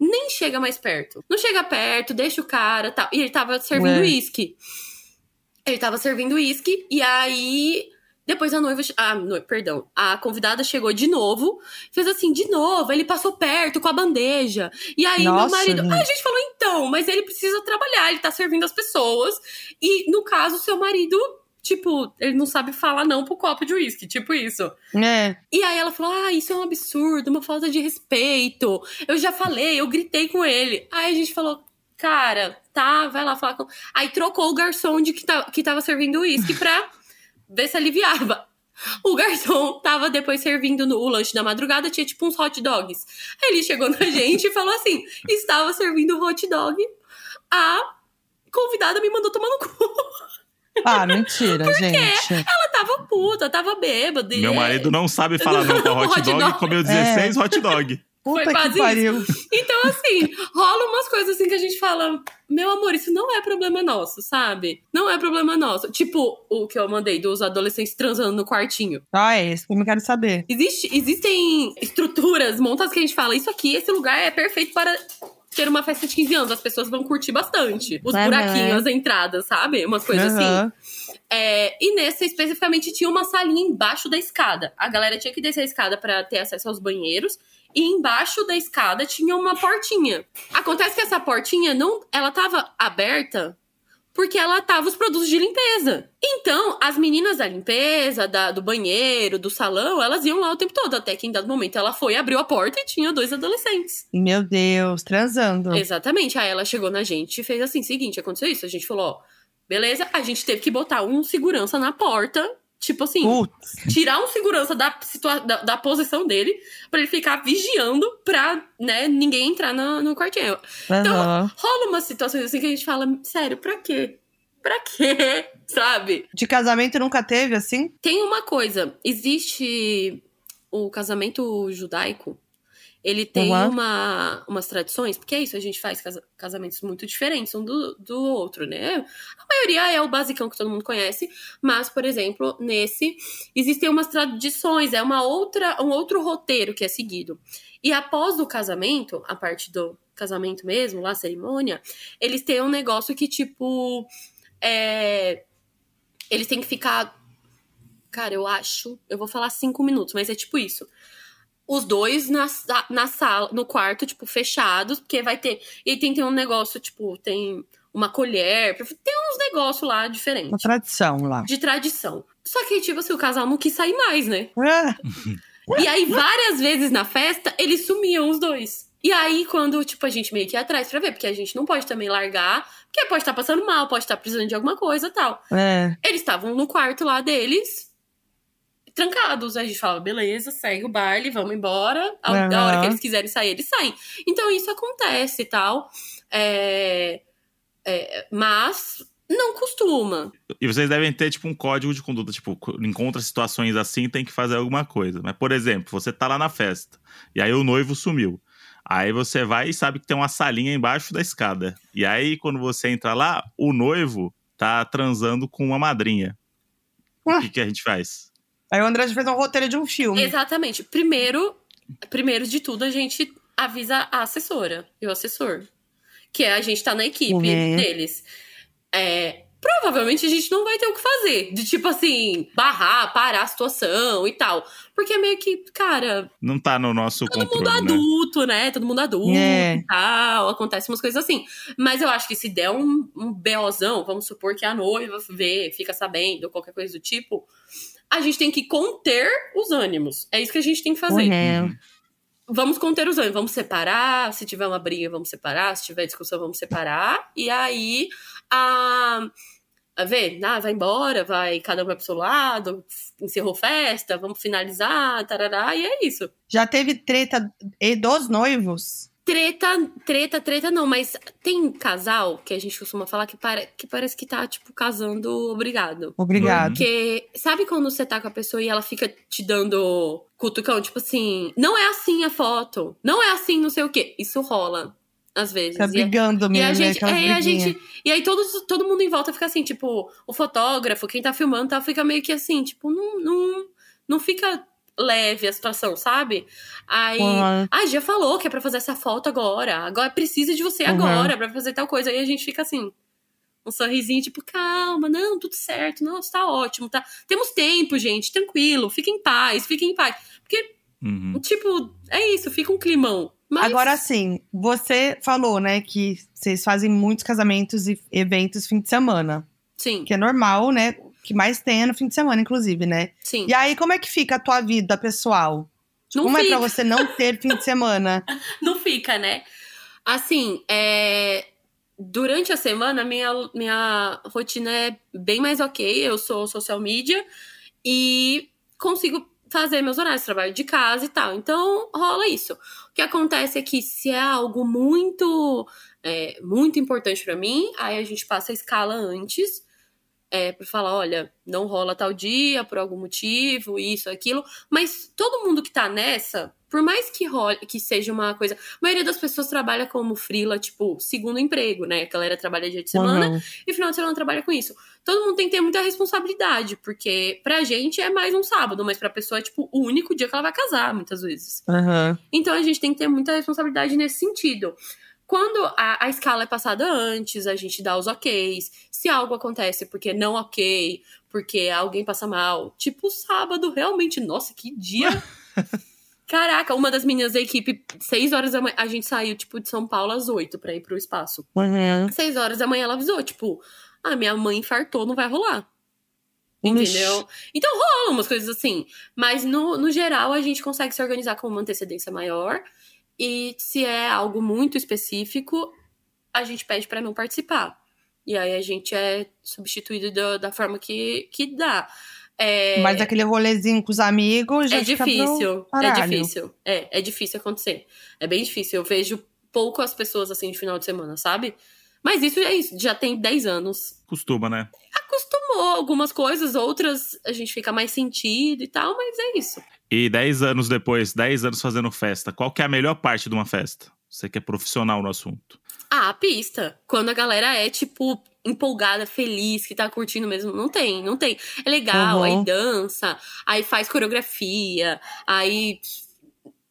nem chega mais perto. Não chega perto, deixa o cara tal. E ele tava servindo uísque. Ele tava servindo uísque e aí. Depois a noiva. Ah, no, perdão. A convidada chegou de novo. Fez assim, de novo. Ele passou perto com a bandeja. E aí, meu Nossa, marido. gente. Ah, a gente falou, então, mas ele precisa trabalhar, ele tá servindo as pessoas. E no caso, seu marido, tipo, ele não sabe falar não pro copo de uísque. Tipo isso. É. E aí ela falou: Ah, isso é um absurdo, uma falta de respeito. Eu já falei, eu gritei com ele. Aí a gente falou: Cara, tá, vai lá falar com. Aí trocou o garçom de que, tá, que tava servindo uísque pra ver se aliviava. O garçom tava depois servindo no o lanche da madrugada, tinha tipo uns hot dogs. Aí ele chegou na gente e falou assim: estava servindo hot dog. A convidada me mandou tomar no cu. Ah, mentira, gente. Ela tava puta, tava bêbada. Meu é- marido não sabe falar não pra hot Hot dog dog. e comeu 16 hot dog. Puta Foi quase que pariu. Então, assim, rola umas coisas assim que a gente fala, meu amor, isso não é problema nosso, sabe? Não é problema nosso. Tipo, o que eu mandei dos adolescentes transando no quartinho. Ah, é isso que eu não quero saber. Existe, existem estruturas montadas que a gente fala, isso aqui, esse lugar é perfeito para ter uma festa de 15 anos. As pessoas vão curtir bastante. Os Aham. buraquinhos, as entradas, sabe? Umas coisas assim. Aham. É, e nessa especificamente tinha uma salinha embaixo da escada. A galera tinha que descer a escada pra ter acesso aos banheiros. E embaixo da escada tinha uma portinha. Acontece que essa portinha não, ela tava aberta porque ela tava os produtos de limpeza. Então, as meninas da limpeza, da- do banheiro, do salão, elas iam lá o tempo todo. Até que em dado momento ela foi, abriu a porta e tinha dois adolescentes. Meu Deus, transando. Exatamente. Aí ela chegou na gente e fez assim: seguinte, aconteceu isso. A gente falou: ó, Beleza? A gente teve que botar um segurança na porta. Tipo assim, Putz. tirar um segurança da, da, da posição dele pra ele ficar vigiando pra, né, ninguém entrar no, no quartinho. Então, Aham. rola umas situações assim que a gente fala, sério, pra quê? Pra quê? Sabe? De casamento nunca teve, assim? Tem uma coisa, existe o casamento judaico, ele tem Uhum. uma, umas tradições, porque é isso, a gente faz casa- casamentos muito diferentes um do, do outro, né? A maioria é o basicão que todo mundo conhece, mas, por exemplo, nesse, existem umas tradições, é uma outra, um outro roteiro que é seguido. E após o casamento, a parte do casamento mesmo, lá, a cerimônia, eles têm um negócio que, tipo, é, eles têm que ficar Cara, eu acho. Eu vou falar cinco minutos, mas é tipo isso. Os dois na, na sala, no quarto, tipo, fechados, porque vai ter. E aí tem, tem um negócio, tipo, tem uma colher. Tem uns negócios lá Uma diferentes. tradição lá. De tradição. Só que, tipo assim, o casal não quis sair mais, né? Ah, E aí, várias vezes na festa, eles sumiam os dois. E aí, quando, tipo, a gente meio que ia atrás pra ver, porque a gente não pode também largar, porque pode estar passando mal, pode estar precisando de alguma coisa e tal. é. Eles estavam no quarto lá deles, trancados. A gente fala, beleza, segue o baile, vamos embora. A, a hora que eles quiserem sair, eles saem. Então isso acontece e tal. É, é, mas não costuma. E vocês devem ter, tipo, um código de conduta. Tipo, encontra situações assim, tem que fazer alguma coisa. Mas, por exemplo, você tá lá na festa. E aí o noivo sumiu. Aí você vai e sabe que tem uma salinha embaixo da escada. E aí, quando você entra lá, o noivo tá transando com uma madrinha. O Ah. que, que a gente faz? Aí o André já fez um roteiro de um filme. Exatamente. Primeiro, primeiro de tudo, a gente avisa a assessora e o assessor. Que é a gente tá na equipe deles. É, provavelmente a gente não vai ter o que fazer. De tipo assim, barrar, parar a situação e tal. Porque é meio que, cara, Não tá no nosso todo controle, mundo né? adulto, né? Todo mundo adulto É. e tal. Acontece umas coisas assim. Mas eu acho que se der um, um BOzão, vamos supor que a noiva vê, fica sabendo, qualquer coisa do tipo, a gente tem que conter os ânimos. É isso que a gente tem que fazer. Uhum. Vamos conter os ânimos, vamos separar. Se tiver uma briga, vamos separar. Se tiver discussão, vamos separar. E aí, a. A ver, ah, vai embora, vai, cada um vai pro seu lado, encerrou festa, vamos finalizar, tarará, e é isso. Já teve treta e dos noivos? Treta, treta, treta não, mas tem casal que a gente costuma falar que, para, que parece que tá, tipo, casando obrigado. Obrigado. Porque, sabe quando você tá com a pessoa e ela fica te dando cutucão? Tipo assim, não é assim a foto, não é assim não sei o quê. Isso rola, às vezes. Tá é- brigando e mesmo, a né? gente, é, e a briguinhas. gente, e aí todos, todo mundo em volta fica assim, tipo, o fotógrafo, quem tá filmando, tá, fica meio que assim, tipo, não, não, não fica leve a situação, sabe? Aí, Uhum. ah, já falou que é pra fazer essa foto agora, agora precisa de você Uhum. agora pra fazer tal coisa, aí a gente fica assim, um sorrisinho, tipo, calma, não, tudo certo, não, tá ótimo, tá, temos tempo, gente, tranquilo, fica em paz, fica em paz, porque, Uhum. tipo, é isso, fica um climão. Mas, Agora sim, você falou, né, que vocês fazem muitos casamentos e eventos fim de semana. sim, Que é normal, né? Que mais tem é no fim de semana, inclusive, né? sim, E aí, como é que fica a tua vida pessoal? não como fica. é pra você não ter fim de semana? não fica, né? Assim, é... durante a semana, minha, minha rotina é bem mais ok. Eu sou social media e consigo fazer meus horários, trabalho de casa e tal. Então, rola isso. O que acontece é que se é algo muito, é, muito importante pra mim, aí a gente passa a escala antes. É, pra falar, olha, não rola tal dia por algum motivo, isso, aquilo. Mas todo mundo que tá nessa, por mais que role, que seja uma coisa. A maioria das pessoas trabalha como frila, tipo, segundo emprego, né? A galera trabalha dia de semana Uhum. e final de semana trabalha com isso. Todo mundo tem que ter muita responsabilidade, porque pra gente é mais um sábado, mas pra pessoa é, tipo, o único dia que ela vai casar, muitas vezes. Uhum. Então a gente tem que ter muita responsabilidade nesse sentido. Quando a, a escala é passada antes, a gente dá os oks. Se algo acontece porque não ok, porque alguém passa mal, tipo sábado, realmente, nossa, que dia. Caraca, uma das meninas da equipe, seis horas da manhã, a gente saiu, tipo, de São Paulo às oito pra ir pro espaço. Uhum. Seis horas da manhã ela avisou, tipo, ah, minha mãe infartou, não vai rolar. Entendeu? Então rolam umas coisas assim. Mas no, no geral a gente consegue se organizar com uma antecedência maior. E se é algo muito específico, a gente pede pra não participar. E aí a gente é substituído da, da forma que, que dá. É, Mas aquele rolezinho com os amigos já é difícil, é difícil. É, é difícil acontecer. É bem difícil. Eu vejo pouco as pessoas assim de final de semana, sabe? Mas isso é isso, já tem 10 anos. Costuma, né? Acostumou algumas coisas, outras a gente fica mais sentido e tal, mas é isso. E 10 anos depois, 10 anos fazendo festa, qual que é a melhor parte de uma festa? Você que é profissional no assunto. Ah, a pista. Quando a galera é, tipo, empolgada, feliz, que tá curtindo mesmo. Não tem, não tem. É legal, Uhum. aí dança, aí faz coreografia, aí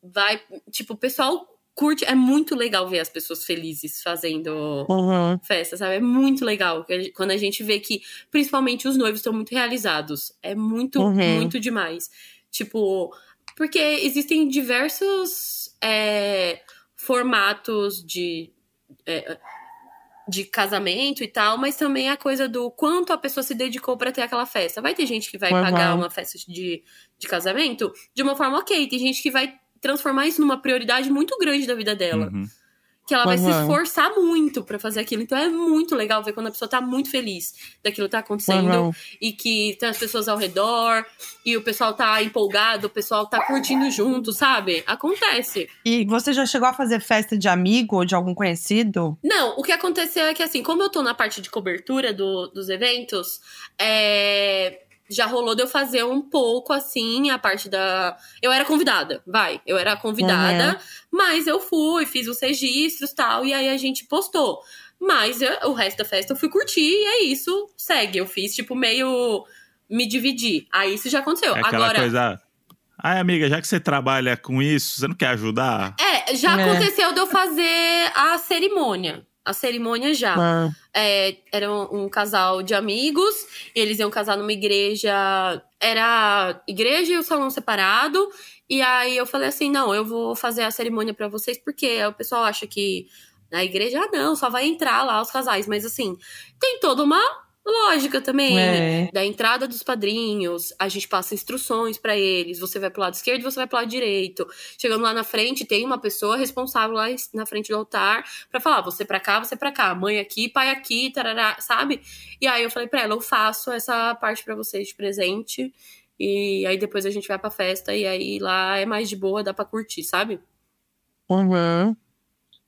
vai. Tipo, o pessoal curte. É muito legal ver as pessoas felizes fazendo Uhum. festa, sabe? É muito legal quando a gente vê que, principalmente, os noivos estão muito realizados. É muito, Uhum. muito demais. Tipo, porque existem diversos é, formatos de. é, de casamento e tal, mas também a coisa do quanto a pessoa se dedicou pra ter aquela festa. Vai ter gente que vai Uhum. pagar uma festa de, de casamento de uma forma ok, tem gente que vai transformar isso numa prioridade muito grande da vida dela Uhum. Que ela vai se esforçar muito pra fazer aquilo. Então é muito legal ver quando a pessoa tá muito feliz daquilo que tá acontecendo Uhum. e que tem as pessoas ao redor e o pessoal tá empolgado, o pessoal tá curtindo junto, sabe? Acontece. E você já chegou a fazer festa de amigo ou de algum conhecido? Não, o que aconteceu é que assim, como eu tô na parte de cobertura do- dos eventos, é, já rolou de eu fazer um pouco assim, a parte da. Eu era convidada, vai. Eu era convidada, mas eu fui, fiz os registros e tal, e aí a gente postou. Mas eu- o resto da festa eu fui curtir e é isso, segue. Eu fiz, tipo, meio. Me dividir. Aí isso já aconteceu. É aquela Agora. coisa. Ai, amiga, já que você trabalha com isso, você não quer ajudar? É, já É. aconteceu de eu fazer a cerimônia. A cerimônia já. Ah, É, era um, um casal de amigos, eles iam casar numa igreja. Era igreja e o salão separado. E aí eu falei assim: não, eu vou fazer a cerimônia pra vocês, porque o pessoal acha que na igreja, ah, não, só vai entrar lá os casais. Mas assim, tem toda uma lógica também. É. Da entrada dos padrinhos, a gente passa instruções pra eles. Você vai pro lado esquerdo, você vai pro lado direito. Chegando lá na frente, tem uma pessoa responsável lá na frente do altar pra falar: você pra cá, você pra cá, mãe aqui, pai aqui, tarará, sabe? E aí eu falei pra ela: eu faço essa parte pra vocês de presente. E aí depois a gente vai pra festa e aí lá é mais de boa, dá pra curtir, sabe? uhum.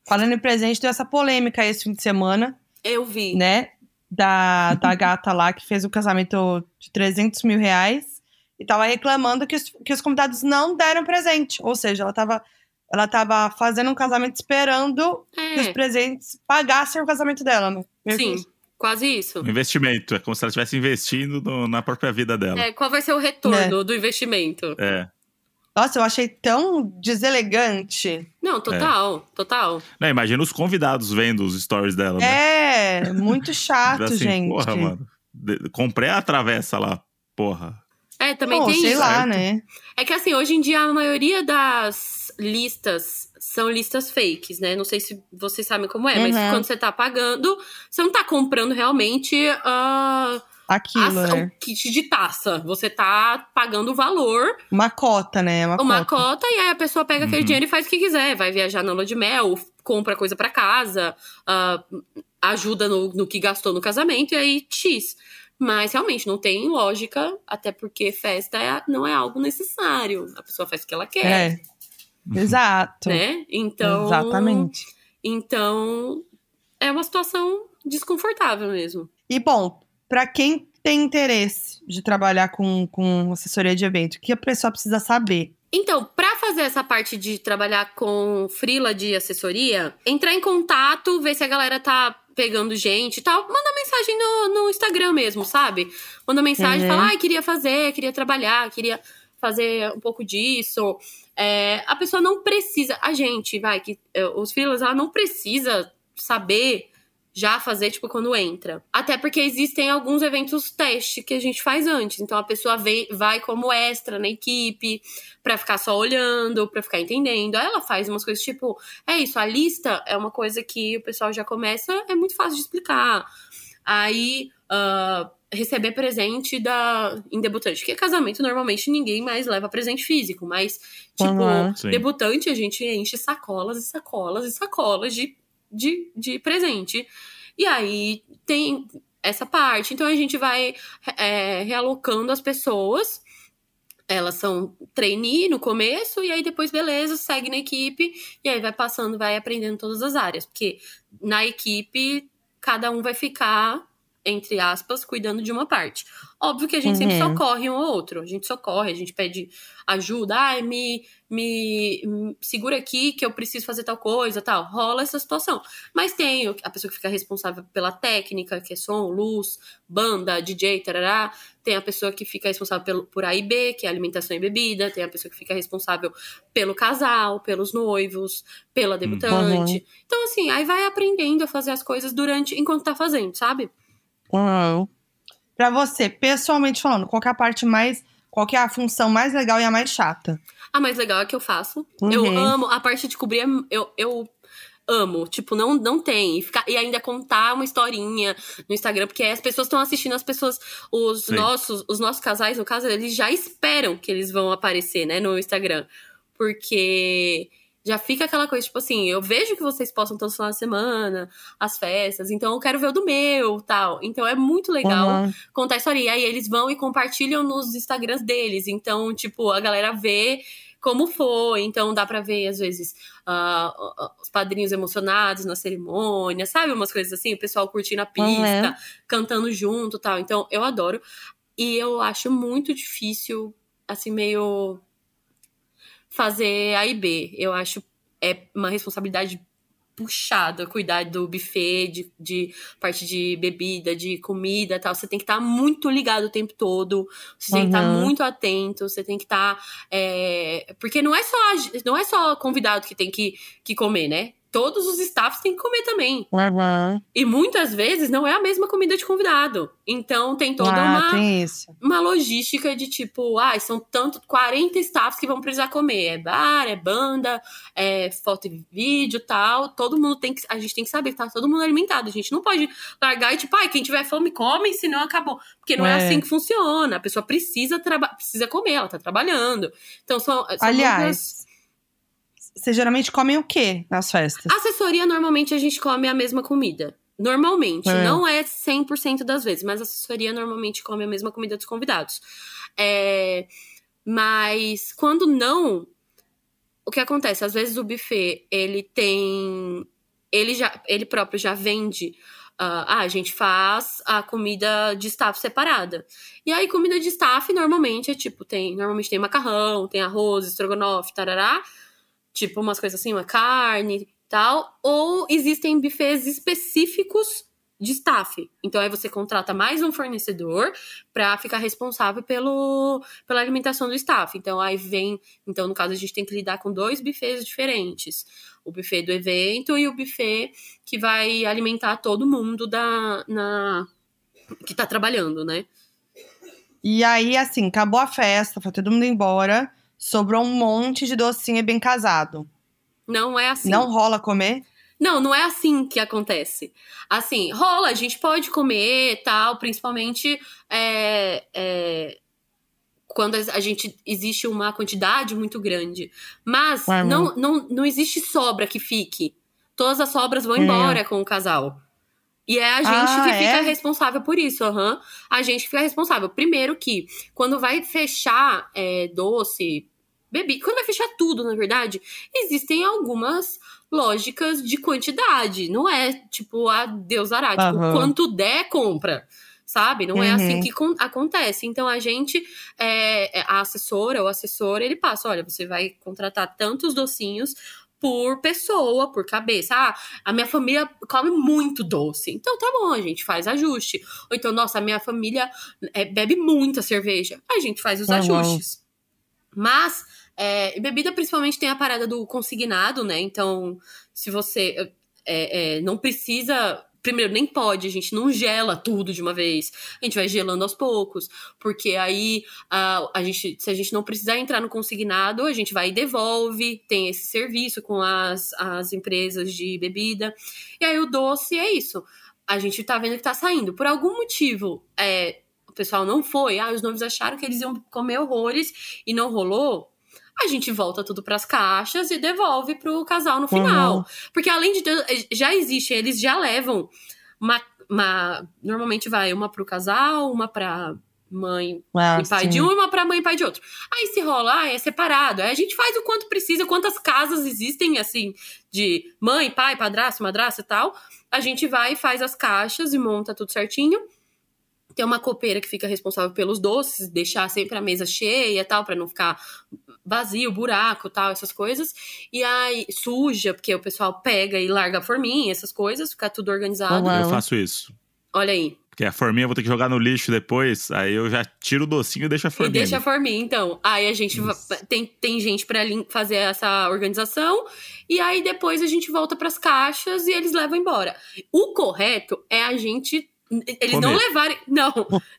Falando em presente, deu essa polêmica esse fim de semana, Eu vi. né? Da, da gata lá que fez o casamento de 300 mil reais e tava reclamando que os, que os convidados não deram presente. Ou seja, ela tava, ela tava fazendo um casamento esperando que os É, presentes pagassem o casamento dela, né? Que sim, quase isso. Um investimento. É como se ela estivesse investindo no- na própria vida dela. É, qual vai ser o retorno do investimento? É. Nossa, eu achei tão deselegante. Não, total, total. Não, imagina os convidados vendo os stories dela, né? É, muito chato, Assim, gente. Porra, mano. de- comprei a travessa lá. Porra. É, também Pô, tem sei isso. lá, certo? né? É que assim, hoje em dia a maioria das listas são listas fakes, né? Não sei se vocês sabem como é, mas Uhum. quando você tá pagando, você não tá comprando realmente ah, Aquilo, a- né? o kit de taça. Você tá pagando o valor, Uma cota, né? Uma, uma cota. cota, e aí a pessoa pega aquele Uhum. dinheiro e faz o que quiser. Vai viajar na lua de mel, compra coisa pra casa, ah, ajuda no, no que gastou no casamento, e aí X. Mas realmente não tem lógica, até porque festa é- não é algo necessário. A pessoa faz o que ela quer, É. Exato. né? Então. Exatamente. Então, é uma situação desconfortável mesmo. E bom, pra quem tem interesse de trabalhar com, com assessoria de evento, o que a pessoa precisa saber? Então, para fazer essa parte de trabalhar com frila de assessoria, entrar em contato, ver se a galera tá pegando gente e tal, manda mensagem no, no Instagram mesmo, sabe? Manda mensagem, Uhum. fala, ai, queria fazer, queria trabalhar, queria fazer um pouco disso. É, a pessoa não precisa, a gente, vai, que é, os freelas, ela não precisa saber já fazer, tipo, quando entra. Até porque existem alguns eventos teste que a gente faz antes. Então a pessoa vem, vai como extra na equipe, pra ficar só olhando, pra ficar entendendo. Aí ela faz umas coisas tipo, é isso, a lista é uma coisa que o pessoal já começa, é muito fácil de explicar. Aí, ah, receber presente da em debutante, que é casamento normalmente ninguém mais leva presente físico, mas tipo, Uhum. Debutante a gente enche sacolas e sacolas e sacolas de, de, de presente. E aí tem essa parte. Então a gente vai é, realocando as pessoas. Elas são trainee no começo, e aí depois, beleza, segue na equipe, e aí vai passando, vai aprendendo todas as áreas. Porque na equipe, cada um vai ficar entre aspas, cuidando de uma parte. Óbvio que a gente uhum. sempre socorre um ou outro. A gente socorre, a gente pede ajuda. Ai, me, me, me, segura aqui que eu preciso fazer tal coisa, tal. Rola essa situação. Mas tem a pessoa que fica responsável pela técnica, que é som, luz, banda, DJ, tarará. Tem a pessoa que fica responsável pelo, por A e B, que é alimentação e bebida. Tem a pessoa que fica responsável pelo casal, pelos noivos, pela debutante. Uhum. Então, assim, aí vai aprendendo a fazer as coisas durante, enquanto tá fazendo, sabe? Uau. Pra você, pessoalmente falando, qual é a parte mais. Qual é a função mais legal e a mais chata? A mais legal é que eu faço. Uhum. Eu amo. A parte de cobrir, eu, eu amo. Tipo, não, não tem. E, ficar, e ainda contar uma historinha no Instagram, porque as pessoas estão assistindo, as pessoas, os nossos, os nossos casais, no caso, eles já esperam que eles vão aparecer, né, no Instagram. Porque já fica aquela coisa, tipo assim, eu vejo que vocês postam todos os finais de semana, as festas, então eu quero ver o do meu, tal. Então é muito legal uhum. contar a história. E aí eles vão e compartilham nos Instagrams deles. Então, tipo, a galera vê como foi. Então dá pra ver, às vezes, uh, os padrinhos emocionados na cerimônia, sabe? Umas coisas assim, o pessoal curtindo a pista, uhum. cantando junto tal. Então, eu adoro. E eu acho muito difícil, assim, meio fazer A e B. Eu acho é uma responsabilidade puxada, cuidar do buffet, de, de parte de bebida, de comida tal. Você tem que estar tá muito ligado o tempo todo, você uhum. tem que estar tá muito atento, você tem que estar. Tá, é... Porque não é, só, não é só convidado que tem que, que comer, né? Todos os staffs têm que comer também. Uhum. E muitas vezes não é a mesma comida de convidado. Então tem toda ah, uma, tem uma logística de tipo, ah, são tanto 40 staffs que vão precisar comer. É bar, é banda, é foto e vídeo tal. Todo mundo tem que. A gente tem que saber que tá todo mundo alimentado. A gente não pode largar e, tipo, ai, quem tiver fome, come, senão acabou. Porque não é, é assim que funciona. A pessoa precisa, precisa comer, ela tá trabalhando. Então são. são Aliás. Muitas vocês geralmente comem o quê nas festas? Assessoria, normalmente a gente come a mesma comida. Normalmente. É. Não é 100% das vezes, mas a assessoria normalmente come a mesma comida dos convidados. É, mas quando não, o que acontece? Às vezes o buffet, ele tem. Ele, já, ele próprio já vende. Uh, ah, a gente faz a comida de staff separada. E aí, comida de staff normalmente é tipo: tem. Normalmente tem macarrão, tem arroz, estrogonofe, tarará tipo umas coisas assim, uma carne tal, ou existem buffets específicos de staff. Então aí você contrata mais um fornecedor para ficar responsável pelo, pela alimentação do staff. Então aí vem, então no caso a gente tem que lidar com dois buffets diferentes. O buffet do evento e o buffet que vai alimentar todo mundo da na que tá trabalhando, né? E aí assim, acabou a festa, foi todo mundo embora sobrou um monte de docinho bem casado. Não é assim. Não rola comer? Não, não é assim que acontece. Assim, rola, a gente pode comer tal, principalmente é, é, quando a gente existe uma quantidade muito grande. Mas não, não, não existe sobra que fique. Todas as sobras vão hum. embora com o casal. E é a gente ah, que fica é? responsável por isso, uhum. A gente fica responsável. Primeiro que, quando vai fechar é, doce, bebida, quando vai fechar tudo, na verdade, existem algumas lógicas de quantidade. Não é, tipo, a Deus. Tipo, uhum. quanto der, compra. Sabe? Não uhum. é assim uhum. que acontece. Então, a gente, é, a assessora ou assessor, ele passa, olha, você vai contratar tantos docinhos por pessoa, por cabeça. Ah, a minha família come muito doce. Então tá bom, a gente faz ajuste. Ou então, nossa, a minha família é, bebe muita cerveja. A gente faz os uhum. ajustes. Mas, é, bebida principalmente tem a parada do consignado, né? Então, se você é, é não precisa Primeiro, nem pode, a gente não gela tudo de uma vez. A gente vai gelando aos poucos. Porque aí a, a gente, se a gente não precisar entrar no consignado, a gente vai e devolve. Tem esse serviço com as, as empresas de bebida. E aí o doce é isso. A gente tá vendo que tá saindo. Por algum motivo, é, o pessoal não foi. Ah, os noivos acharam que eles iam comer horrores e não rolou a gente volta tudo para as caixas e devolve pro casal no final. Uhum. Porque além de já existe, eles já levam uma, uma normalmente vai uma pro casal, uma pra mãe Ah, e pai sim. de um e uma pra mãe e pai de outro. Aí se rola, ah, é separado. Aí a gente faz o quanto precisa, quantas casas existem, assim, de mãe, pai, padrasto, madrasta e tal. A gente vai e faz as caixas e monta tudo certinho. Tem uma copeira que fica responsável pelos doces, deixar sempre a mesa cheia e tal, pra não ficar vazio, buraco tal, essas coisas. E aí, suja, porque o pessoal pega e larga a forminha, essas coisas, fica tudo organizado. Eu faço isso. Olha aí. Porque a forminha eu vou ter que jogar no lixo depois, aí eu já tiro o docinho e deixo a E forminha. deixa a forminha, então. Aí a gente tem, tem gente pra lim- fazer essa organização. E aí depois a gente volta pras caixas e eles levam embora. O correto é a gente. Eles não Comer. levarem. Não,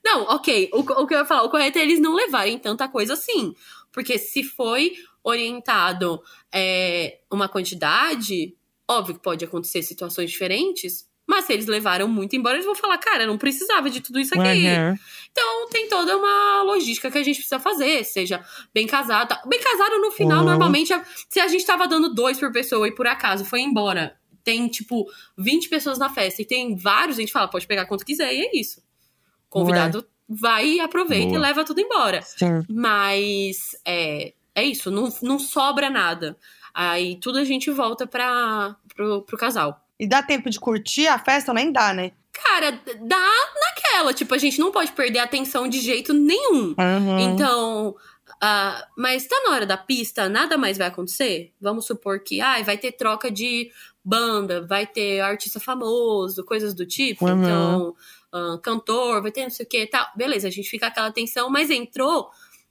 não, ok. O, o que eu ia falar, o correto é eles não levarem tanta coisa assim. Porque se foi orientado é, uma quantidade, óbvio que pode acontecer situações diferentes. Mas se eles levaram muito embora, eles vão falar, cara, não precisava de tudo isso aqui. Uhum. Então tem toda uma logística que a gente precisa fazer, seja bem casado. tá? Bem casado no final, Uhum. normalmente, se a gente tava dando dois por pessoa e por acaso foi embora, tem tipo 20 pessoas na festa e tem vários, a gente fala, pode pegar quanto quiser e é isso. O convidado vai e aproveita Boa. e leva tudo embora. Sim. Mas é, é isso, não, não sobra nada. Aí tudo a gente volta pra, pro, pro casal. E dá tempo de curtir a festa ou nem dá, né? Cara, dá naquela. Tipo, a gente não pode perder a atenção de jeito nenhum. Uhum. Então, ah, mas tá na hora da pista, nada mais vai acontecer? Vamos supor que ai, vai ter troca de banda, vai ter artista famoso, coisas do tipo. Uhum. Então, ah, cantor, vai ter não sei o que e tal. Beleza, a gente fica aquela atenção, mas entrou.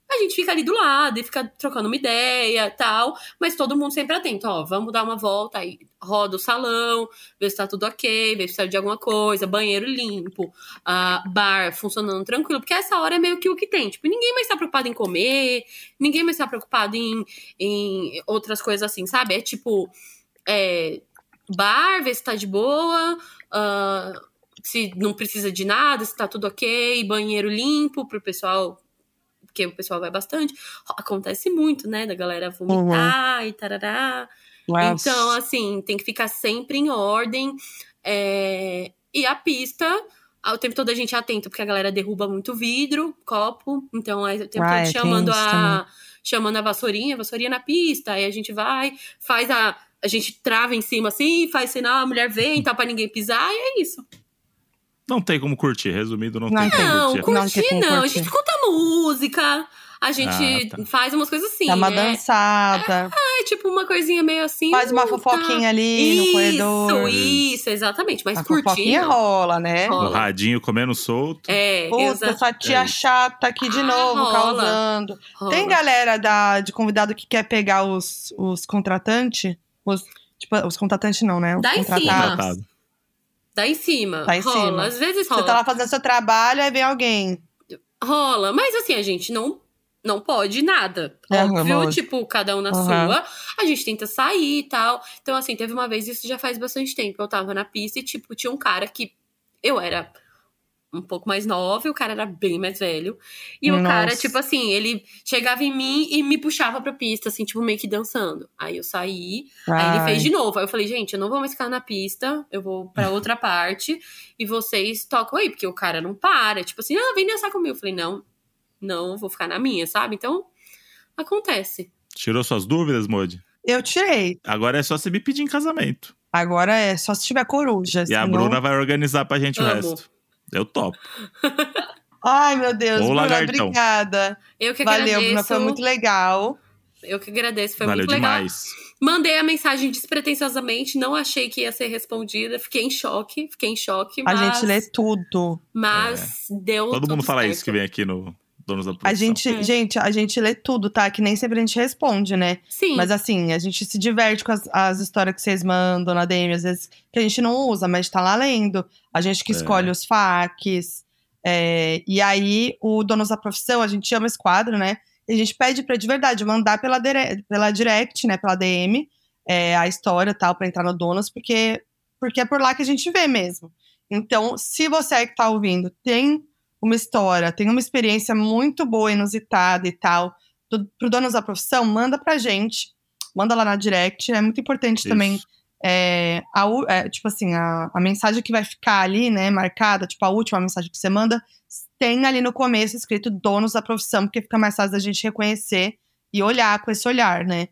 A gente fica ali do lado e fica trocando uma ideia tal, mas todo mundo sempre atento, ó, vamos dar uma volta aí, roda o salão, ver se tá tudo ok, ver se precisa de alguma coisa, banheiro limpo, ah, bar funcionando tranquilo, porque essa hora é meio que o que tem. Tipo, ninguém mais tá preocupado em comer, ninguém mais tá preocupado em, em outras coisas assim, sabe? É tipo, é, bar, ver se tá de boa, ah, se não precisa de nada, se tá tudo ok, banheiro limpo pro pessoal, porque o pessoal vai bastante. Acontece muito, né, da galera vomitar e tarará. Nossa. Então, assim, tem que ficar sempre em ordem. é, E a pista, o tempo todo a gente é atento, porque a galera derruba muito vidro, copo. Então, aí o tempo Ah, é, todo tem chamando a. Chamando a vassourinha, a vassourinha na pista. Aí a gente vai, faz a. A gente trava em cima assim, faz sinal, a mulher vem, tá pra ninguém pisar, e é isso. Não tem como curtir, resumido, não, Não tem como Não, curtir. Não, curtir tem não. como A curtir. gente escuta música, a gente Ah, tá. faz umas coisas assim. Dá uma é, dançada. é tipo uma coisinha meio assim. Faz uma uh, tá. fofoquinha ali no Isso, corredor. isso, exatamente. Mas a curtir. fofoquinha rola, né? Rola. O radinho comendo solto. É, Puta, exa- essa tia É isso. chata aqui de Ah, novo, rola. causando. rola. Tem galera da, de convidado que quer pegar os, os contratantes? Os, tipo, os contratantes não, né? Os Dá em cima. contratados. Contratado. Tá em cima. Tá em rola. cima. Às vezes Você rola. tá lá fazendo seu trabalho, aí vem alguém. Rola. Mas assim, a gente não. Não pode nada. É, Óbvio, lógico. tipo, cada um na Aham. sua. A gente tenta sair e tal. Então, assim, teve uma vez, isso já faz bastante tempo. Eu tava na pista e, tipo, tinha um cara que eu era um pouco mais nova e o cara era bem mais velho. E o Nossa. cara, tipo assim, ele chegava em mim e me puxava pra pista, assim, tipo, meio que dançando. Aí eu saí, Aí ele Ai. fez de novo. Aí eu falei, gente, eu não vou mais ficar na pista, eu vou pra outra parte e vocês tocam aí, porque o cara não para. Tipo assim, ah, vem dançar comigo. Eu falei, não, não, vou ficar na minha, sabe? Então, acontece. Tirou suas dúvidas, Modi? Eu tirei. Agora é só você me pedir em casamento. Agora é só se tiver coruja. E a senão- Bruna vai organizar pra gente o Amo. resto. Eu topo. Ai, meu Deus, Ou Bruna, lagartão. obrigada. Eu que Valeu, agradeço. Bruna, foi muito legal. Eu que agradeço, foi Valeu muito legal. demais. Mandei a mensagem despretensiosamente, não achei que ia ser respondida. Fiquei em choque, fiquei em choque, A mas, gente lê tudo. mas deu Todo mundo fala certo. isso que vem aqui no Donos da Produção. A gente, É. gente, a gente lê tudo, tá? Que nem sempre a gente responde, né? Sim, Mas assim, a gente se diverte com as, as histórias que vocês mandam na DM, às vezes que a gente não usa, mas tá lá lendo. A gente que É. escolhe os facs. é, e aí, o Donos da Profissão, a gente chama esse quadro, né? E a gente pede pra de verdade mandar pela, dire- pela direct, né? Pela DM, é, a história e tal, pra entrar no Donos, porque, porque é por lá que a gente vê mesmo. Então, se você que tá ouvindo tem uma história, tem uma experiência muito boa, inusitada e tal, do, pro Donos da Profissão, manda pra gente. Manda lá na direct. É muito importante Isso. também é, a, é, tipo assim, a, a mensagem que vai ficar ali, né, marcada, tipo a última mensagem que você manda, tem ali no começo escrito donos da profissão, porque fica mais fácil da gente reconhecer e olhar com esse olhar, né?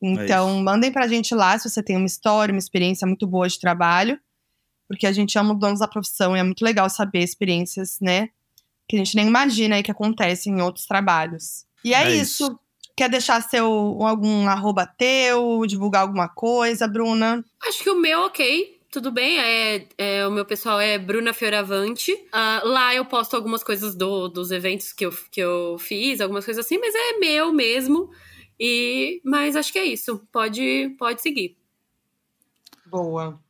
Então, é mandem pra gente lá se você tem uma história, uma experiência muito boa de trabalho, porque a gente ama donos da profissão e é muito legal saber experiências, né? Que a gente nem imagina aí que acontecem em outros trabalhos. E é, é isso. isso. Quer deixar seu algum arroba teu, divulgar alguma coisa, Bruna? Acho que o meu, ok. Tudo bem, é, é, o meu pessoal é Bruna Fioravante. Uh, lá eu posto algumas coisas do, dos eventos que eu, que eu fiz, algumas coisas assim, mas é meu mesmo. E, mas acho que é isso. Pode, pode seguir. Boa.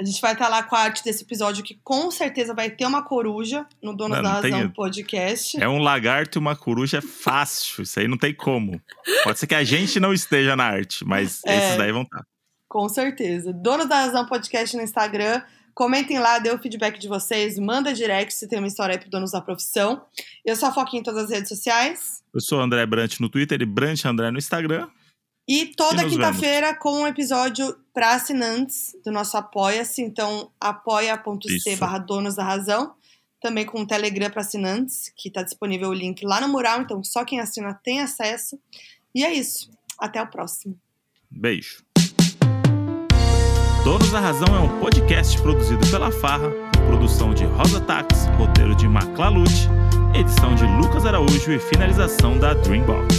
A gente vai estar lá com a arte desse episódio, que com certeza vai ter uma coruja no Dono não, da Razão tem... podcast. É um lagarto e uma coruja fácil. Isso aí não tem como. Pode ser que a gente não esteja na arte, mas é, esses daí vão estar. Com certeza. Dono da Razão podcast no Instagram. Comentem lá, dê o feedback de vocês, manda direct se tem uma história aí pro Donos da Profissão. Eu sou a Foquinha em todas as redes sociais. Eu sou o André Brant no Twitter e Brant André no Instagram. E toda quinta-feira com um episódio para assinantes do nosso Apoia-se. Então, apoia.c barra Donos da Razão. Também com o Telegram para assinantes, que está disponível o link lá no mural. Então, só quem assina tem acesso. E é isso. Até o próximo. Beijo. Donos da Razão é um podcast produzido pela Farra, produção de Rosa Tax, roteiro de Maclalute, edição de Lucas Araújo e finalização da Dreambox.